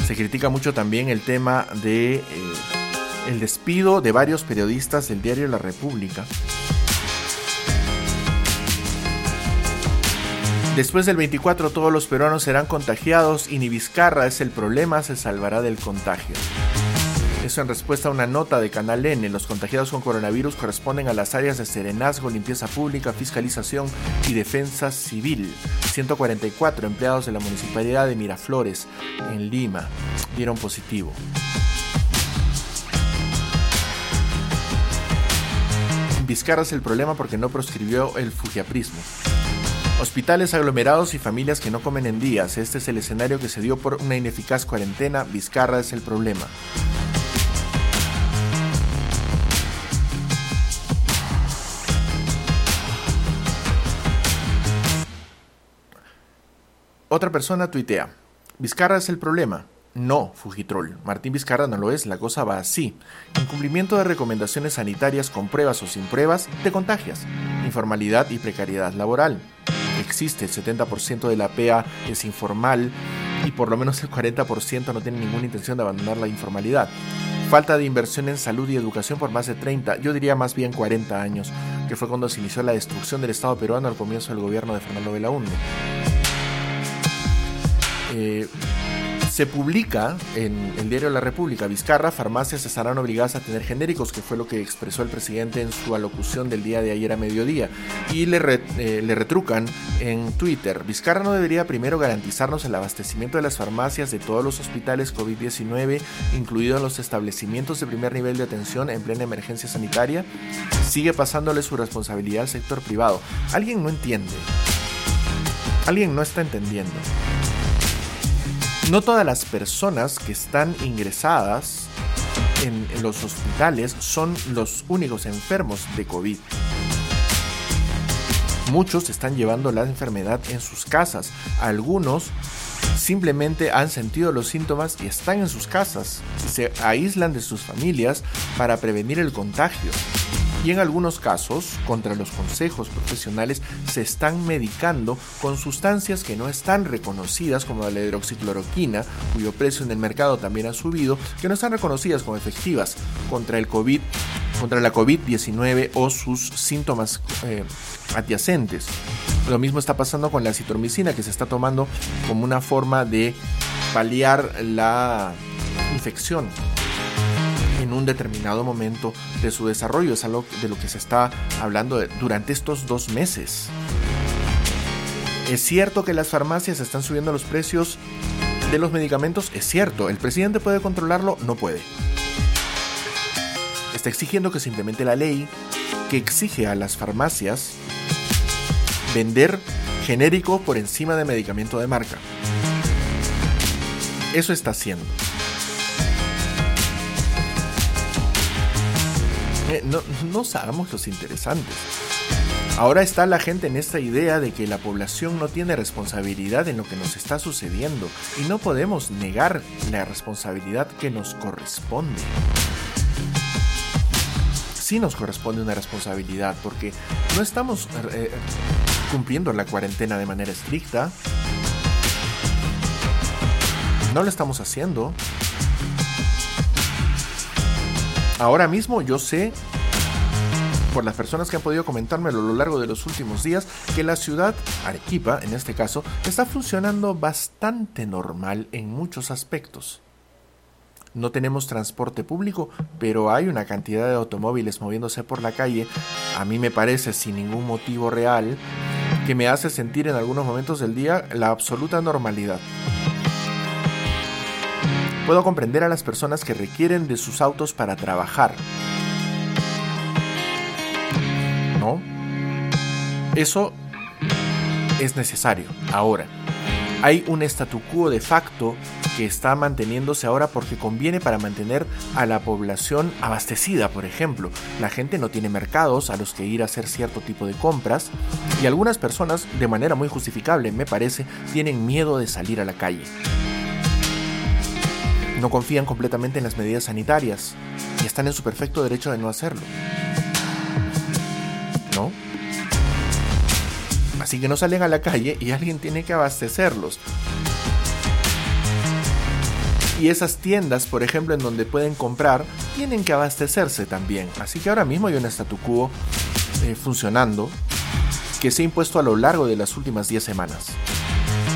Se critica mucho también el tema de eh, el despido de varios periodistas del diario La República. Después del 24 todos los peruanos serán contagiados y ni Vizcarra es el problema, se salvará del contagio. Eso en respuesta a una nota de Canal N. Los contagiados con coronavirus corresponden a las áreas de serenazgo, limpieza pública, fiscalización y defensa civil. 144 empleados de la municipalidad de Miraflores, en Lima, dieron positivo. Vizcarra es el problema porque no proscribió el fujiaprismo. Hospitales aglomerados y familias que no comen en días. Este es el escenario que se dio por una ineficaz cuarentena. Vizcarra es el problema. Otra persona tuitea. Vizcarra es el problema. No, Fujitrol. Martín Vizcarra no lo es, la cosa va así. Incumplimiento de recomendaciones sanitarias con pruebas o sin pruebas, te contagias. Informalidad y precariedad laboral. Existe, el 70% de la PA es informal y por lo menos el 40% no tiene ninguna intención de abandonar la informalidad. Falta de inversión en salud y educación por más de 30, yo diría más bien 40 años, que fue cuando se inició la destrucción del Estado peruano al comienzo del gobierno de Fernando Belaúnde. Eh, se publica en el diario La República, Vizcarra, farmacias estarán obligadas a tener genéricos, que fue lo que expresó el presidente en su alocución del día de ayer a mediodía. Y le, eh, le retrucan en Twitter, Vizcarra no debería primero garantizarnos el abastecimiento de las farmacias de todos los hospitales COVID-19, incluidos los establecimientos de primer nivel de atención en plena emergencia sanitaria. Sigue pasándole su responsabilidad al sector privado. Alguien no entiende. Alguien no está entendiendo. No todas las personas que están ingresadas en, los hospitales son los únicos enfermos de COVID. Muchos están llevando la enfermedad en sus casas. Algunos simplemente han sentido los síntomas y están en sus casas. Se aíslan de sus familias para prevenir el contagio y en algunos casos, contra los consejos profesionales, se están medicando con sustancias que no están reconocidas como la hidroxicloroquina, cuyo precio en el mercado también ha subido, que no están reconocidas como efectivas contra el COVID, contra la COVID-19 o sus síntomas eh, adyacentes. Lo mismo está pasando con la citromicina que se está tomando como una forma de paliar la infección en un determinado momento de su desarrollo. Es algo de lo que se está hablando durante estos dos meses. Es cierto que las farmacias están subiendo los precios de los medicamentos, es cierto. ¿El presidente puede controlarlo? No puede. Está exigiendo que se implemente la ley que exige a las farmacias vender genérico por encima de medicamento de marca. Eso está haciendo. No, no sabemos los interesantes. Ahora está la gente en esta idea de que la población no tiene responsabilidad en lo que nos está sucediendo y no podemos negar la responsabilidad que nos corresponde. Sí nos corresponde una responsabilidad porque no estamos eh, cumpliendo la cuarentena de manera estricta. No lo estamos haciendo. Ahora mismo yo sé, por las personas que han podido comentármelo a lo largo de los últimos días, que la ciudad, Arequipa en este caso, está funcionando bastante normal en muchos aspectos. No tenemos transporte público, pero hay una cantidad de automóviles moviéndose por la calle, a mí me parece sin ningún motivo real, que me hace sentir en algunos momentos del día la absoluta normalidad. Puedo comprender a las personas que requieren de sus autos para trabajar. ¿No? Eso es necesario ahora. Hay un statu quo de facto que está manteniéndose ahora porque conviene para mantener a la población abastecida, por ejemplo. La gente no tiene mercados a los que ir a hacer cierto tipo de compras y algunas personas, de manera muy justificable, me parece, tienen miedo de salir a la calle. No confían completamente en las medidas sanitarias y están en su perfecto derecho de no hacerlo. ¿No? Así que no salen a la calle y alguien tiene que abastecerlos. Y esas tiendas, por ejemplo, en donde pueden comprar, tienen que abastecerse también. Así que ahora mismo hay un statu quo eh, funcionando que se ha impuesto a lo largo de las últimas 10 semanas.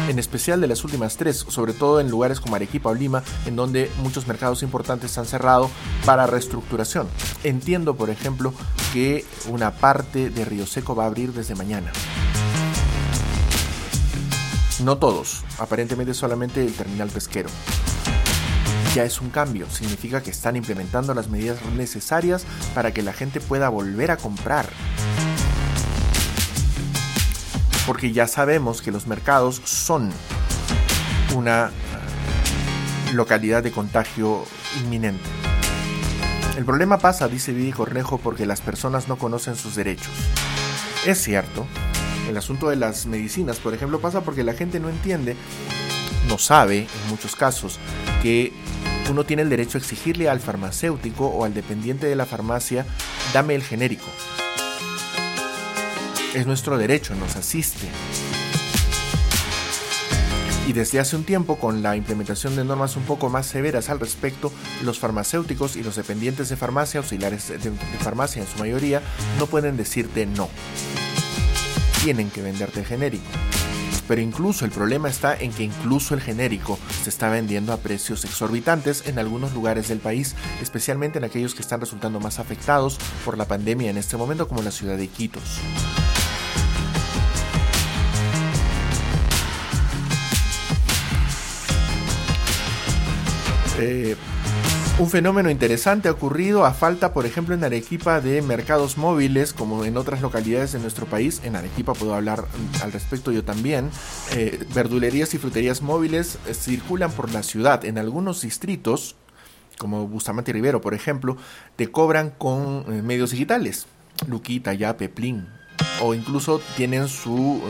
En especial de las últimas tres, sobre todo en lugares como Arequipa o Lima, en donde muchos mercados importantes han cerrado para reestructuración. Entiendo, por ejemplo, que una parte de Río Seco va a abrir desde mañana. No todos, aparentemente solamente el terminal pesquero ya es un cambio, significa que están implementando las medidas necesarias para que la gente pueda volver a comprar. Porque ya sabemos que los mercados son una eh, localidad de contagio inminente. El problema pasa, dice Vidi Cornejo, porque las personas no conocen sus derechos. Es cierto, el asunto de las medicinas, por ejemplo, pasa porque la gente no entiende, no sabe en muchos casos, que uno tiene el derecho a exigirle al farmacéutico o al dependiente de la farmacia, dame el genérico. Es nuestro derecho, nos asiste. Y desde hace un tiempo, con la implementación de normas un poco más severas al respecto, los farmacéuticos y los dependientes de farmacia, auxiliares de, farmacia en su mayoría, no pueden decirte no. Tienen que venderte genérico pero incluso el problema está en que incluso el genérico se está vendiendo a precios exorbitantes en algunos lugares del país, especialmente en aquellos que están resultando más afectados por la pandemia en este momento como la ciudad de Quitos. Eh, un fenómeno interesante ha ocurrido a falta, por ejemplo, en Arequipa de mercados móviles, como en otras localidades de nuestro país. En Arequipa puedo hablar al respecto yo también. Eh, verdulerías y fruterías móviles eh, circulan por la ciudad. En algunos distritos, como Bustamante Rivero, por ejemplo, te cobran con medios digitales. Luquita, ya, Peplín. O incluso tienen su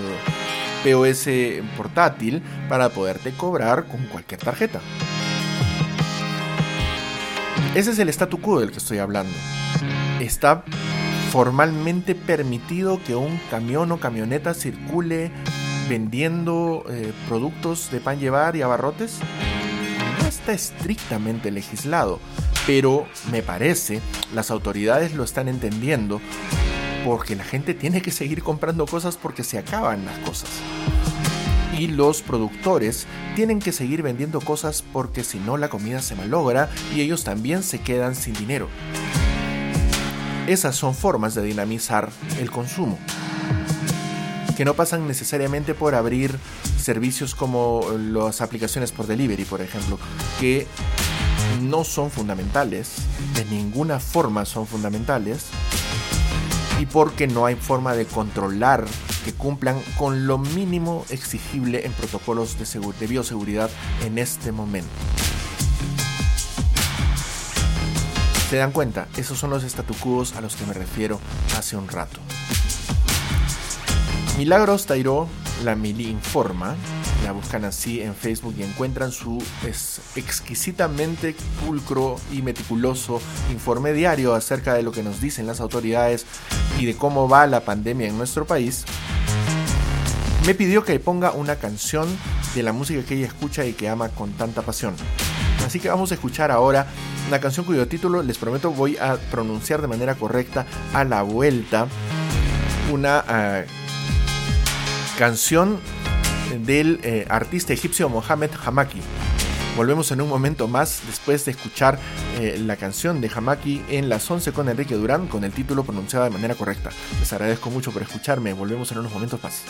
POS portátil para poderte cobrar con cualquier tarjeta. Ese es el statu quo del que estoy hablando. Está formalmente permitido que un camión o camioneta circule vendiendo eh, productos de pan llevar y abarrotes. No está estrictamente legislado, pero me parece las autoridades lo están entendiendo porque la gente tiene que seguir comprando cosas porque se acaban las cosas y los productores tienen que seguir vendiendo cosas porque si no la comida se malogra y ellos también se quedan sin dinero. Esas son formas de dinamizar el consumo, que no pasan necesariamente por abrir servicios como las aplicaciones por delivery, por ejemplo, que no son fundamentales, de ninguna forma son fundamentales, y porque no hay forma de controlar que cumplan con lo mínimo exigible en protocolos de, bioseguridad en este momento. ¿Se dan cuenta? Esos son los estatucúos a los que me refiero hace un rato. Milagros Tairo, la Mili Informa, la buscan así en Facebook y encuentran su exquisitamente pulcro y meticuloso informe diario acerca de lo que nos dicen las autoridades y de cómo va la pandemia en nuestro país me pidió que ponga una canción de la música que ella escucha y que ama con tanta pasión. Así que vamos a escuchar ahora una canción cuyo título, les prometo, voy a pronunciar de manera correcta a la vuelta. Una ah, canción del eh, artista egipcio Mohamed Hamaki. Volvemos en un momento más después de escuchar eh, la canción de Hamaki en las 11 con Enrique Durán con el título pronunciado de manera correcta. Les agradezco mucho por escucharme. Volvemos en unos momentos más.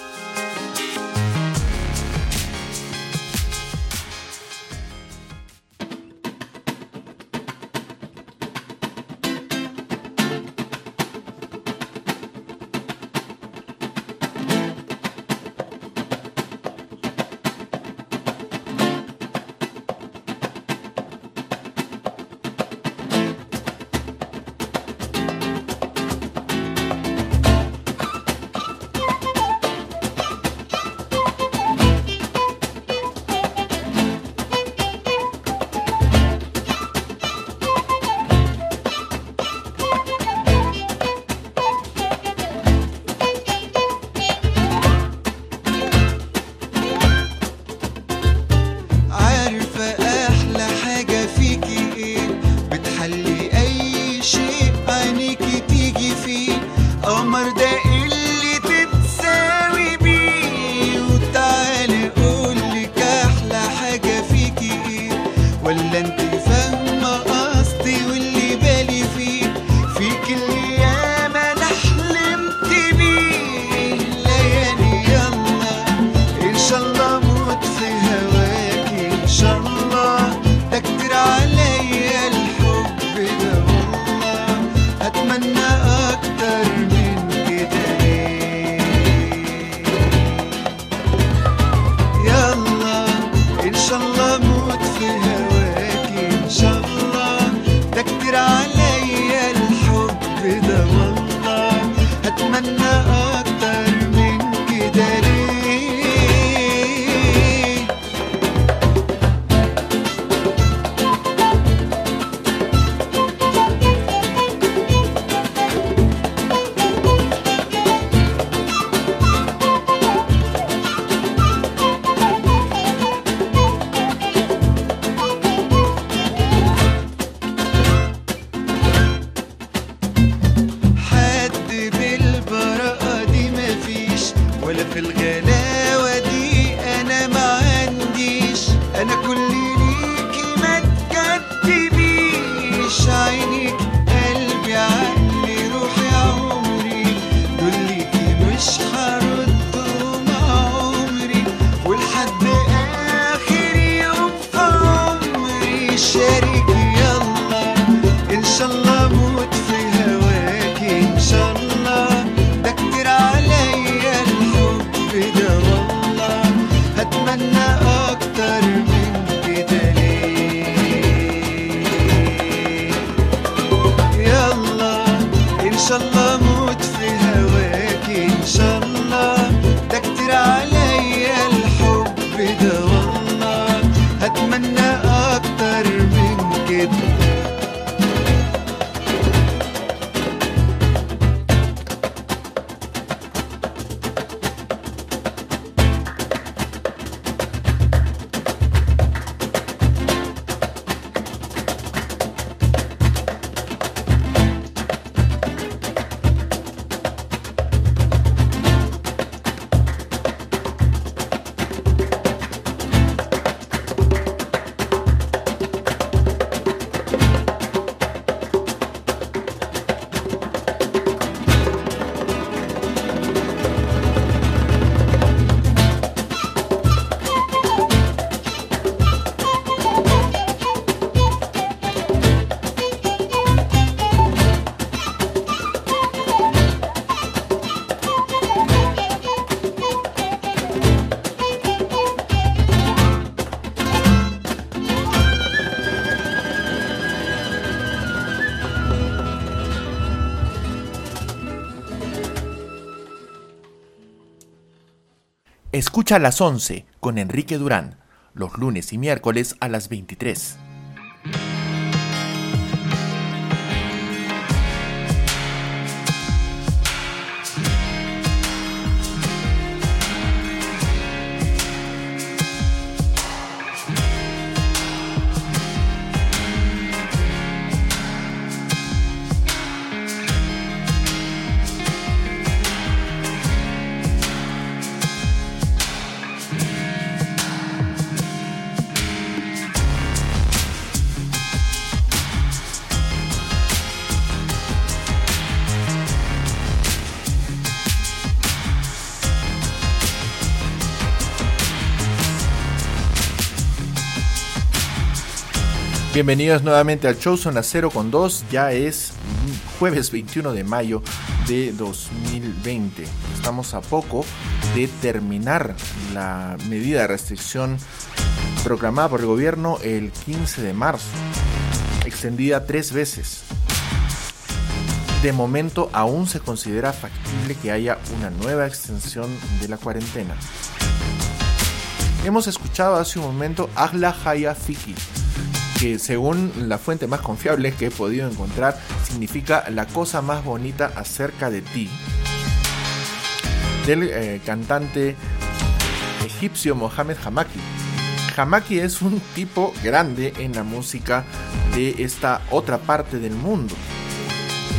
Escucha a las 11 con Enrique Durán, los lunes y miércoles a las 23. Bienvenidos nuevamente al show Zona 0 con 2. Ya es jueves 21 de mayo de 2020. Estamos a poco de terminar la medida de restricción proclamada por el gobierno el 15 de marzo, extendida tres veces. De momento aún se considera factible que haya una nueva extensión de la cuarentena. Hemos escuchado hace un momento Agla Haya Fiki, que según la fuente más confiable que he podido encontrar, significa la cosa más bonita acerca de ti, del eh, cantante egipcio Mohamed Hamaki. Hamaki es un tipo grande en la música de esta otra parte del mundo.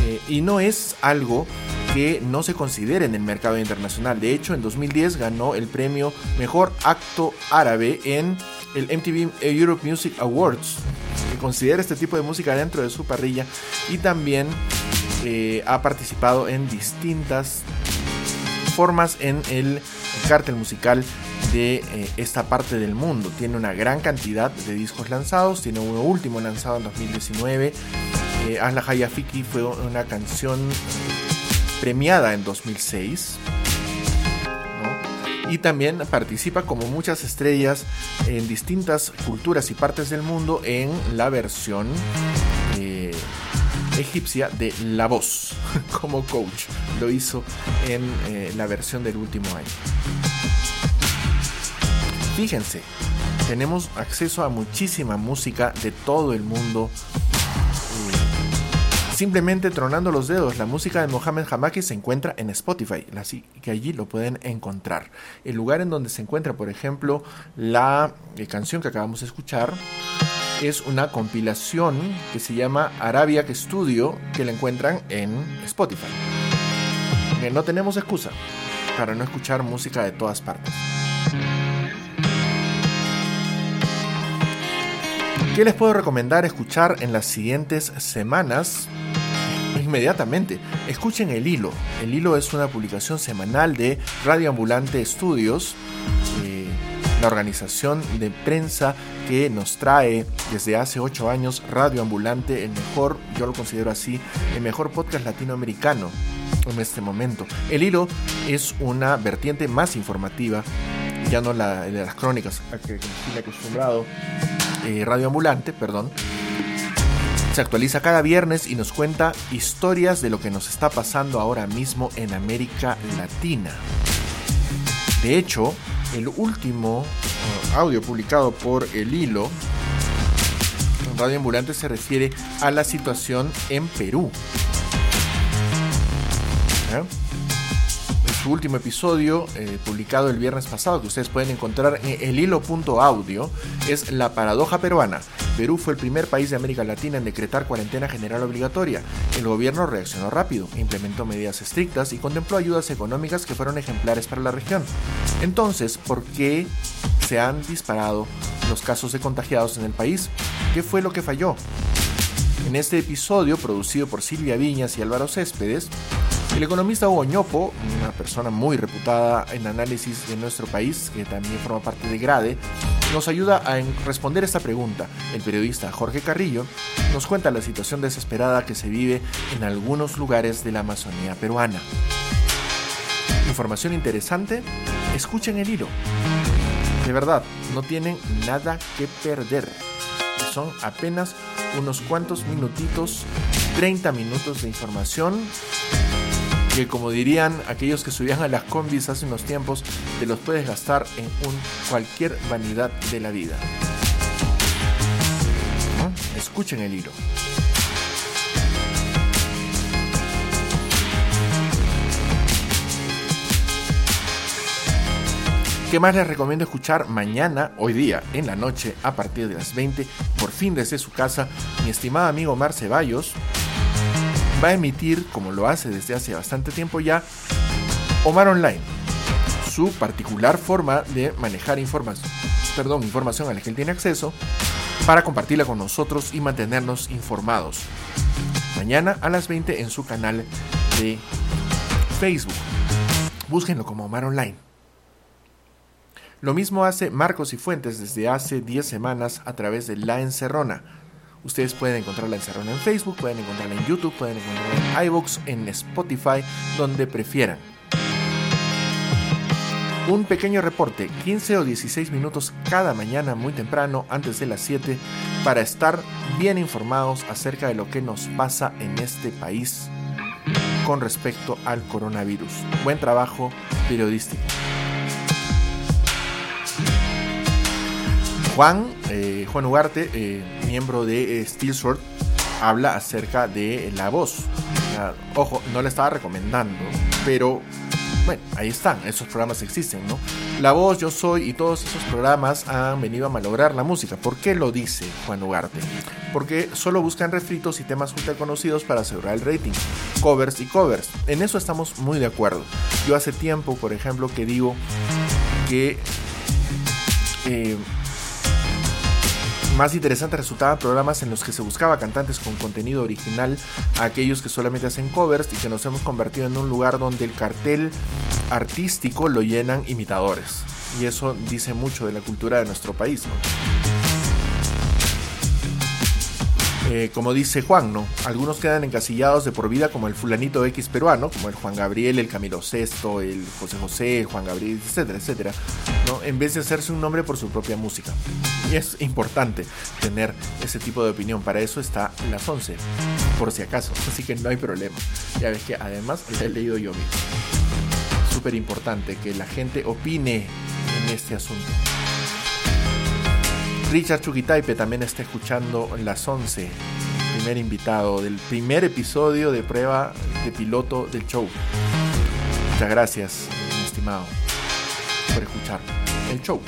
Eh, y no es algo que no se considere en el mercado internacional. De hecho, en 2010 ganó el premio Mejor Acto Árabe en el MTV Europe Music Awards, que considera este tipo de música dentro de su parrilla y también eh, ha participado en distintas formas en el cártel musical de eh, esta parte del mundo. Tiene una gran cantidad de discos lanzados, tiene uno último lanzado en 2019. Eh, Asla Hayafiki fue una canción premiada en 2006. Y también participa como muchas estrellas en distintas culturas y partes del mundo en la versión eh, egipcia de La Voz como coach. Lo hizo en eh, la versión del último año. Fíjense, tenemos acceso a muchísima música de todo el mundo simplemente tronando los dedos. La música de Mohamed Hamaki se encuentra en Spotify, así que allí lo pueden encontrar. El lugar en donde se encuentra, por ejemplo, la eh, canción que acabamos de escuchar es una compilación que se llama Arabiac Studio, que la encuentran en Spotify. No tenemos excusa para no escuchar música de todas partes. ¿Qué les puedo recomendar escuchar en las siguientes semanas? Inmediatamente, escuchen El Hilo. El Hilo es una publicación semanal de Radio Ambulante Estudios, eh, la organización de prensa que nos trae desde hace ocho años Radio Ambulante, el mejor, yo lo considero así, el mejor podcast latinoamericano en este momento. El Hilo es una vertiente más informativa, ya no la de las crónicas a que estoy acostumbrado eh, Radio Ambulante, perdón, se actualiza cada viernes y nos cuenta historias de lo que nos está pasando ahora mismo en América Latina. De hecho, el último uh, audio publicado por El Hilo, Radio Ambulante, se refiere a la situación en Perú. ¿Eh? Su último episodio, eh, publicado el viernes pasado, que ustedes pueden encontrar en elhilo.audio, es La paradoja peruana. Perú fue el primer país de América Latina en decretar cuarentena general obligatoria. El gobierno reaccionó rápido, implementó medidas estrictas y contempló ayudas económicas que fueron ejemplares para la región. Entonces, ¿por qué se han disparado los casos de contagiados en el país? ¿Qué fue lo que falló? En este episodio, producido por Silvia Viñas y Álvaro Céspedes, el economista Hugo Ñopo, una persona muy reputada en análisis de nuestro país, que también forma parte de Grade, nos ayuda a responder esta pregunta. El periodista Jorge Carrillo nos cuenta la situación desesperada que se vive en algunos lugares de la Amazonía peruana. Información interesante, escuchen el hilo. De verdad, no tienen nada que perder. Son apenas unos cuantos minutitos, 30 minutos de información que como dirían aquellos que subían a las combis hace unos tiempos, te los puedes gastar en cualquier vanidad de la vida. Escuchen el hilo. ¿Qué más les recomiendo escuchar mañana, hoy día, en la noche, a partir de las 20, por fin desde su casa, mi estimado amigo Mar Ceballos va a emitir, como lo hace desde hace bastante tiempo ya, Omar Online, su particular forma de manejar información, perdón, información a la que él tiene acceso para compartirla con nosotros y mantenernos informados. Mañana a las 20 en su canal de Facebook. Búsquenlo como Omar Online. Lo mismo hace Marcos y Fuentes desde hace 10 semanas a través de La Encerrona Ustedes pueden encontrarla encerrada en Facebook, pueden encontrarla en YouTube, pueden encontrarla en iVoox, en Spotify, donde prefieran. Un pequeño reporte, 15 o 16 minutos cada mañana muy temprano, antes de las 7, para estar bien informados acerca de lo que nos pasa en este país con respecto al coronavirus. Buen trabajo periodístico. Juan, eh, Juan Ugarte, eh, miembro de eh, Steel Sword, habla acerca de la voz. ojo, no le estaba recomendando, pero bueno, ahí están, esos programas existen, ¿no? La voz, yo soy y todos esos programas han venido a malograr la música. ¿Por qué lo dice Juan Ugarte? Porque solo buscan refritos y temas ultra conocidos para asegurar el rating. Covers y covers. En eso estamos muy de acuerdo. Yo hace tiempo, por ejemplo, que digo que Más interesantes resultaban programas en los que se buscaba cantantes con contenido original a aquellos que solamente hacen covers y que nos hemos convertido en un lugar donde el cartel artístico lo llenan imitadores. Y eso dice mucho de la cultura de nuestro país. ¿no? Eh, como dice Juan, ¿no? Algunos quedan encasillados de por vida como el fulanito X peruano, como el Juan Gabriel, el Camilo Sesto, el José José, el Juan Gabriel, etcétera, etcétera, ¿no? En vez de hacerse un nombre por su propia música. Y es importante tener ese tipo de opinión. Para eso está las 11, por si acaso. Así que no hay problema. Ya ves que además la he leído yo mismo. Súper importante que la gente opine en este asunto. Richard Chukitaipe también está escuchando las 11, primer invitado del primer episodio de prueba de piloto del show. Muchas gracias, estimado, por escuchar el show.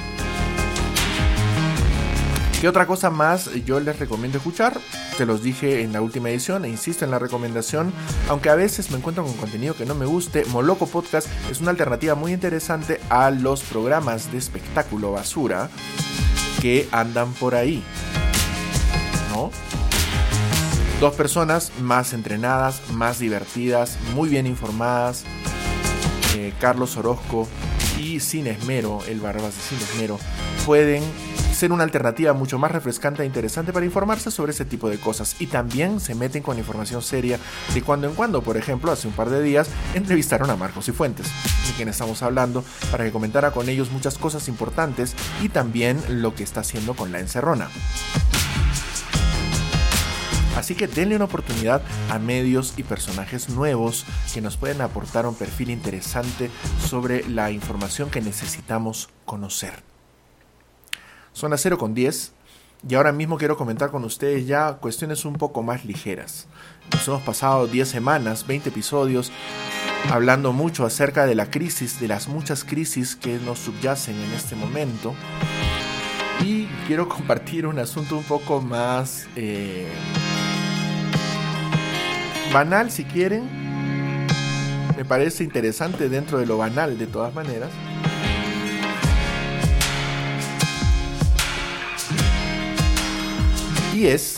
¿Qué otra cosa más yo les recomiendo escuchar? Te los dije en la última edición e insisto en la recomendación, aunque a veces me encuentro con contenido que no me guste, Moloco Podcast es una alternativa muy interesante a los programas de espectáculo basura que andan por ahí. ¿No? Dos personas más entrenadas, más divertidas, muy bien informadas. Eh, Carlos Orozco y Sin Esmero, el Barbas de Sin Esmero, pueden ser una alternativa mucho más refrescante e interesante para informarse sobre ese tipo de cosas. Y también se meten con información seria de cuando en cuando. Por ejemplo, hace un par de días entrevistaron a Marcos y Fuentes, de quien estamos hablando, para que comentara con ellos muchas cosas importantes y también lo que está haciendo con la encerrona. Así que denle una oportunidad a medios y personajes nuevos que nos pueden aportar un perfil interesante sobre la información que necesitamos conocer. Son las 0 con 10 y ahora mismo quiero comentar con ustedes ya cuestiones un poco más ligeras. Nos hemos pasado 10 semanas, 20 episodios, hablando mucho acerca de la crisis, de las muchas crisis que nos subyacen en este momento. Y quiero compartir un asunto un poco más eh, banal, si quieren. Me parece interesante dentro de lo banal, de todas maneras. Y es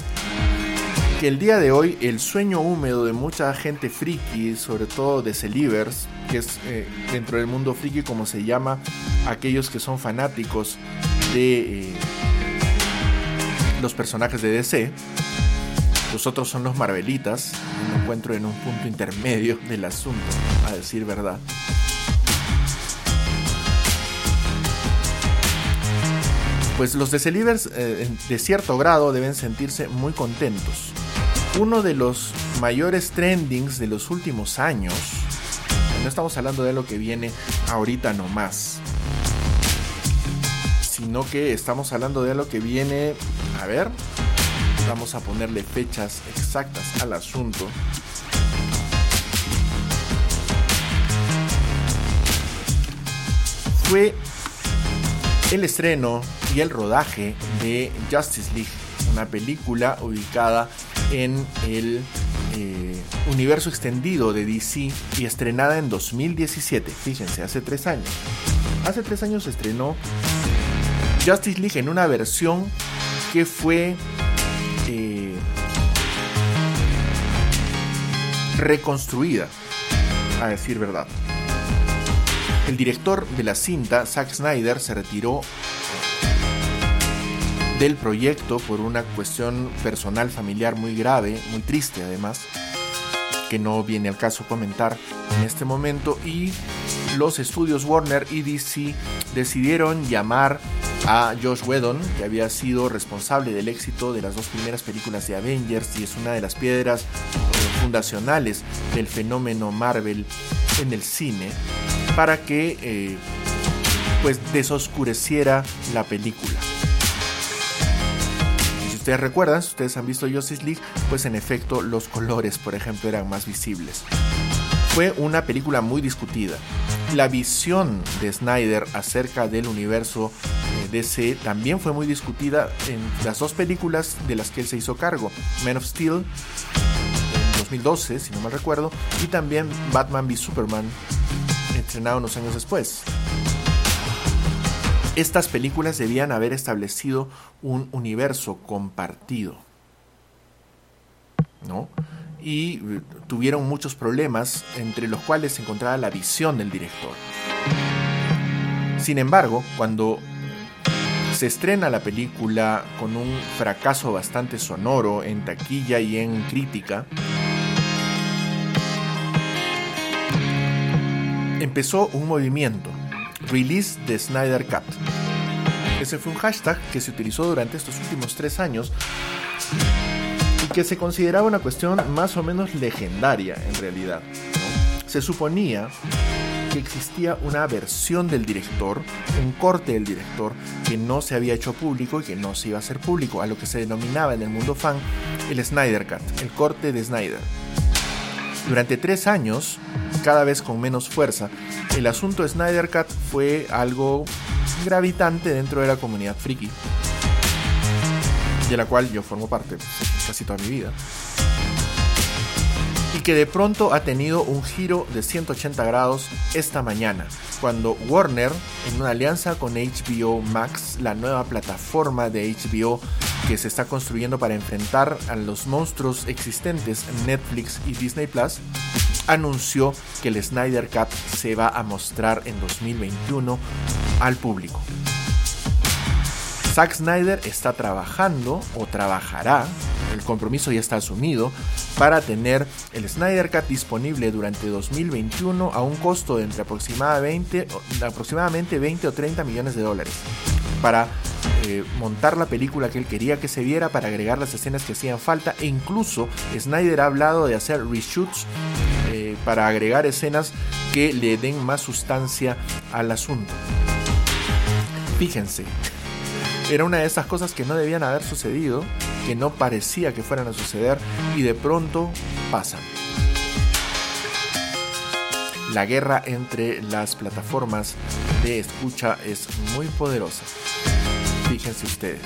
que el día de hoy el sueño húmedo de mucha gente friki, sobre todo de Celivers, que es eh, dentro del mundo friki como se llama, aquellos que son fanáticos de eh, los personajes de DC, los otros son los Marvelitas, me encuentro en un punto intermedio del asunto, a decir verdad. Pues los Decelivers eh, de cierto grado deben sentirse muy contentos. Uno de los mayores trendings de los últimos años, no estamos hablando de lo que viene ahorita nomás, sino que estamos hablando de lo que viene, a ver, vamos a ponerle fechas exactas al asunto. Fue el estreno y el rodaje de Justice League, una película ubicada en el eh, universo extendido de DC y estrenada en 2017. Fíjense, hace tres años. Hace tres años se estrenó Justice League en una versión que fue eh, reconstruida, a decir verdad. El director de la cinta, Zack Snyder, se retiró del proyecto por una cuestión personal familiar muy grave, muy triste además, que no viene al caso comentar en este momento. Y los estudios Warner y DC decidieron llamar a Josh Whedon, que había sido responsable del éxito de las dos primeras películas de Avengers y es una de las piedras eh, fundacionales del fenómeno Marvel en el cine, para que eh, pues desoscureciera la película ustedes recuerdan, si ustedes han visto Justice League, pues en efecto los colores, por ejemplo, eran más visibles. Fue una película muy discutida. La visión de Snyder acerca del universo eh, DC también fue muy discutida en las dos películas de las que él se hizo cargo, Man of Steel en 2012, si no mal recuerdo, y también Batman v Superman, estrenado unos años después. Estas películas debían haber establecido un universo compartido. ¿No? Y eh, tuvieron muchos problemas, entre los cuales se encontraba la visión del director. Sin embargo, cuando se estrena la película con un fracaso bastante sonoro en taquilla y en crítica, empezó un movimiento, Release the Snyder Cut. Ese fue un hashtag que se utilizó durante estos últimos tres años y que se consideraba una cuestión más o menos legendaria en realidad. Se suponía que existía una versión del director, un corte del director que no se había hecho público y que no se iba a hacer público, a lo que se denominaba en el mundo fan el Snyder Cut, el corte de Snyder. Durante tres años, cada vez con menos fuerza, el asunto Snyder Cut fue algo gravitante dentro de la comunidad friki, de la cual yo formo parte casi toda mi vida. Y que de pronto ha tenido un giro de 180 grados esta mañana, cuando Warner, en una alianza con HBO Max, la nueva plataforma de HBO que se está construyendo para enfrentar a los monstruos existentes en Netflix y Disney Plus, anunció que el Snyder Cut se va a mostrar en 2021 al público. Zack Snyder está trabajando o trabajará, el compromiso ya está asumido, para tener el Snyder Cut disponible durante 2021 a un costo de entre aproximadamente, aproximadamente 20 o 30 millones de dólares. Para eh, montar la película que él quería que se viera, para agregar las escenas que hacían falta e incluso Snyder ha hablado de hacer reshoots eh, para agregar escenas que le den más sustancia al asunto. Fíjense, era una de esas cosas que no debían haber sucedido, que no parecía que fueran a suceder y de pronto pasan. La guerra entre las plataformas de escucha es muy poderosa. Fíjense ustedes.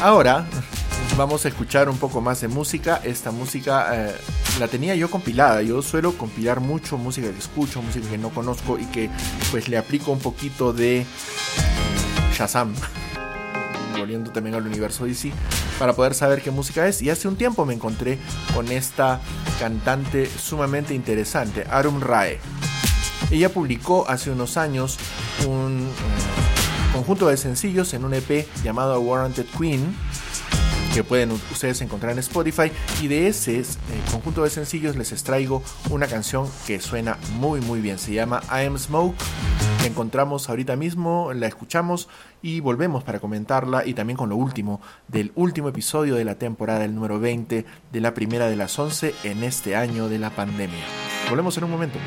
Ahora vamos a escuchar un poco más de música. Esta música eh, la tenía yo compilada. Yo suelo compilar mucho música que escucho, música que no conozco y que pues le aplico un poquito de Shazam. Volviendo también al universo DC para poder saber qué música es. Y hace un tiempo me encontré con esta cantante sumamente interesante, Arum Rae. Ella publicó hace unos años un eh, conjunto de sencillos en un EP llamado Warranted Queen que pueden ustedes encontrar en Spotify. Y de ese eh, conjunto de sencillos les extraigo una canción que suena muy muy bien. Se llama I Am Smoke. La encontramos ahorita mismo la escuchamos y volvemos para comentarla y también con lo último del último episodio de la temporada el número 20 de la primera de las 11 en este año de la pandemia. Volvemos en un momento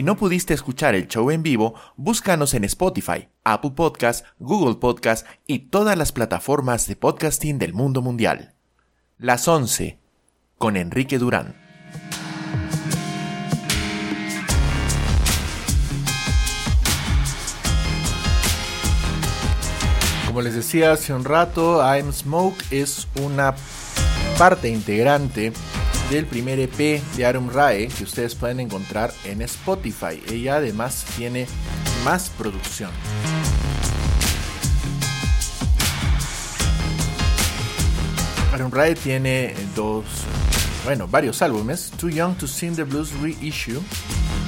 Si no pudiste escuchar el show en vivo, búscanos en Spotify, Apple Podcast, Google Podcast y todas las plataformas de podcasting del mundo mundial. Las 11 con Enrique Durán. Como les decía hace un rato, I'm Smoke es una parte integrante del primer EP de Arum Rae que ustedes pueden encontrar en Spotify. Ella además tiene más producción. Arum Rae tiene dos, bueno, varios álbumes: Too Young to Sing the Blues Reissue,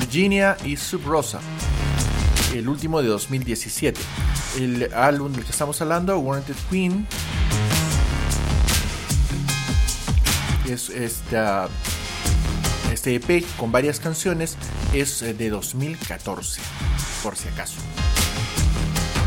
Virginia y Sub Rosa. El último de 2017. El álbum del que estamos hablando, Warranted Queen, este EP con varias canciones es eh, de 2014, por si acaso.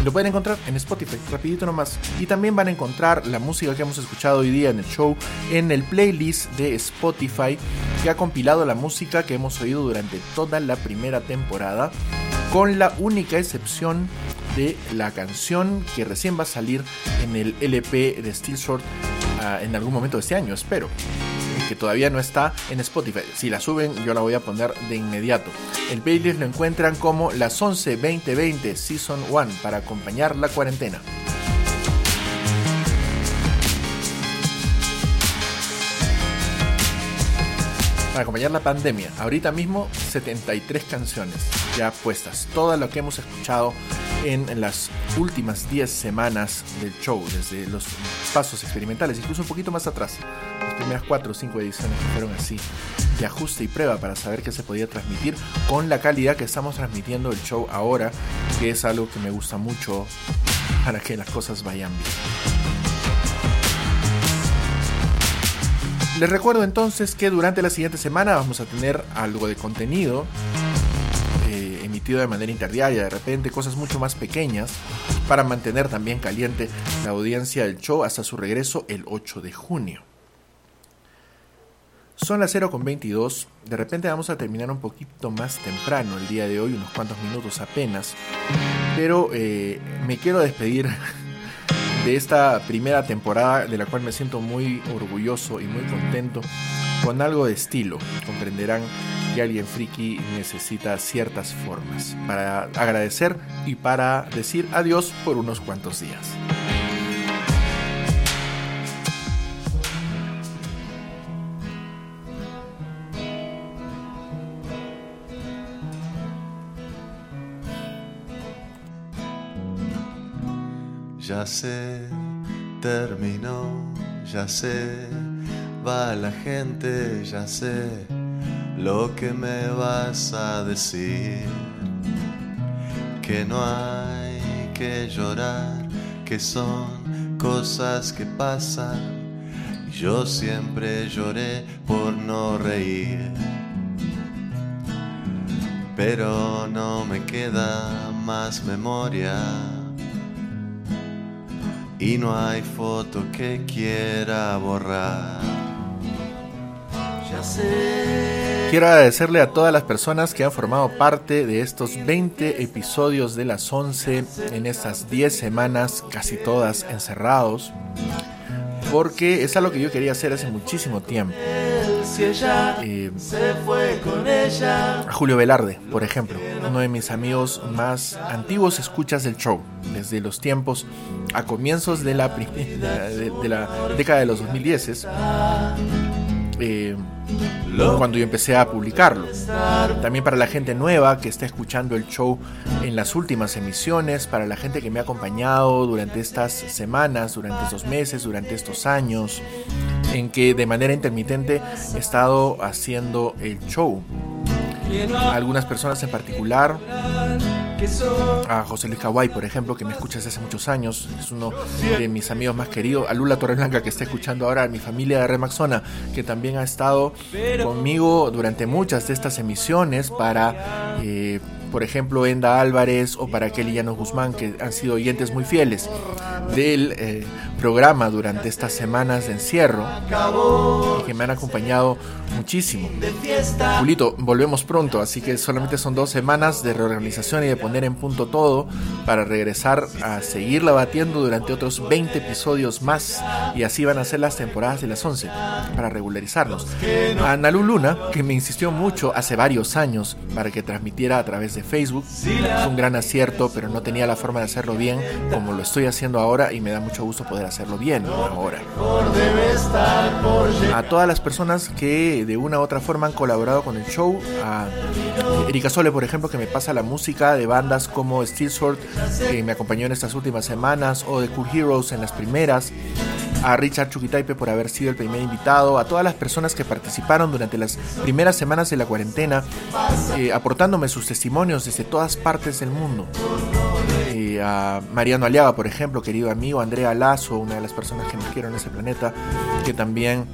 Lo pueden encontrar en Spotify, rapidito nomás. Y también van a encontrar la música que hemos escuchado hoy día en el show en el playlist de Spotify que ha compilado la música que hemos oído durante toda la primera temporada, con la única excepción de la canción que recién va a salir en el LP de Steel Sword ah, en algún momento de este año, espero que todavía no está en Spotify. Si la suben, yo la voy a poner de inmediato. El playlist lo encuentran como las 11 2020 Season 1 para acompañar la cuarentena. Para acompañar la pandemia, ahorita mismo 73 canciones ya puestas. Todo lo que hemos escuchado en las últimas 10 semanas del show, desde los pasos experimentales, incluso un poquito más atrás. Las primeras 4 o 5 ediciones fueron así, de ajuste y prueba para saber qué se podía transmitir con la calidad que estamos transmitiendo el show ahora, que es algo que me gusta mucho para que las cosas vayan bien. Les recuerdo entonces que durante la siguiente semana vamos a tener algo de contenido de manera interdiaria, de repente cosas mucho más pequeñas para mantener también caliente la audiencia del show hasta su regreso el 8 de junio. Son las 0.22, de repente vamos a terminar un poquito más temprano el día de hoy, unos cuantos minutos apenas, pero eh, me quiero despedir de esta primera temporada de la cual me siento muy orgulloso y muy contento con algo de estilo. Comprenderán que alguien friki necesita ciertas formas para agradecer y para decir adiós por unos cuantos días. Ya sé, terminó, ya sé, va la gente, ya sé lo que me vas a decir. Que no hay que llorar, que son cosas que pasan. Yo siempre lloré por no reír. Pero no me queda más memoria y no hay foto que quiera borrar. Quiero agradecerle a todas las personas que han formado parte de estos 20 episodios de las 11 en estas 10 semanas, casi todas encerrados, porque es algo que yo quería hacer hace muchísimo tiempo. Eh, a Julio Velarde, por ejemplo, uno de mis amigos más antiguos escuchas del show, desde los tiempos a comienzos de la, de, de la década de los 2010, eh, cuando yo empecé a publicarlo. También para la gente nueva que está escuchando el show en las últimas emisiones, para la gente que me ha acompañado durante estas semanas, durante estos meses, durante estos años, en que de manera intermitente he estado haciendo el show. Algunas personas en particular, a José Luis Kawai, por ejemplo, que me escucha desde hace muchos años, es uno de mis amigos más queridos, a Lula Torreblanca, que está escuchando ahora, a mi familia de Remaxona, que también ha estado conmigo durante muchas de estas emisiones para eh, por ejemplo Enda Álvarez o para Kelly Llanos Guzmán, que han sido oyentes muy fieles del eh, programa durante estas semanas de encierro y que me han acompañado muchísimo. Julito, volvemos pronto, así que solamente son dos semanas de reorganización y de poner en punto todo para regresar a seguirla batiendo durante otros 20 episodios más y así van a ser las temporadas de las 11 para regularizarnos. A Analu Luna, que me insistió mucho hace varios años para que transmitiera a través de Facebook, es un gran acierto, pero no tenía la forma de hacerlo bien como lo estoy haciendo ahora y me da mucho gusto poder hacerlo bien ahora. A todas las personas que de una u otra forma han colaborado con el show, a Erika Sole, por ejemplo, que me pasa la música de bandas como Steel Sword, que me acompañó en estas últimas semanas, o de Cool Heroes en las primeras, a Richard Chukitaipe por haber sido el primer invitado, a todas las personas que participaron durante las primeras semanas de la cuarentena, eh, aportándome sus testimonios desde todas partes del mundo. Eh, a Mariano Aliaga, por ejemplo, querido amigo, Andrea Lazo, una de las personas que más quiero en ese planeta, que también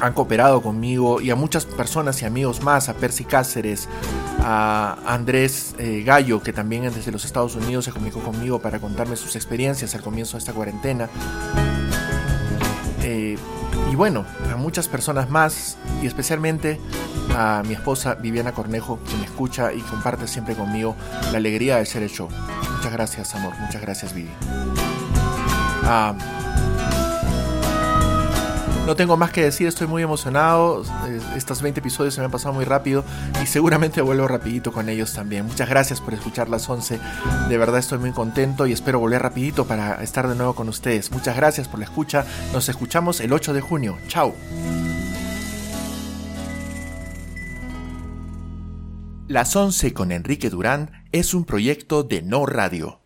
han cooperado conmigo y a muchas personas y amigos más, a Percy Cáceres, a Andrés eh, Gallo, que también desde los Estados Unidos se comunicó conmigo para contarme sus experiencias al comienzo de esta cuarentena. Eh, y bueno, a muchas personas más y especialmente a mi esposa Viviana Cornejo, que me escucha y comparte siempre conmigo la alegría de ser el show. Muchas gracias, amor. Muchas gracias, Vivi. Ah, no tengo más que decir, estoy muy emocionado. Estos 20 episodios se me han pasado muy rápido y seguramente vuelvo rapidito con ellos también. Muchas gracias por escuchar las 11. De verdad estoy muy contento y espero volver rapidito para estar de nuevo con ustedes. Muchas gracias por la escucha. Nos escuchamos el 8 de junio. Chao. Las 11 con Enrique Durán es un proyecto de No Radio.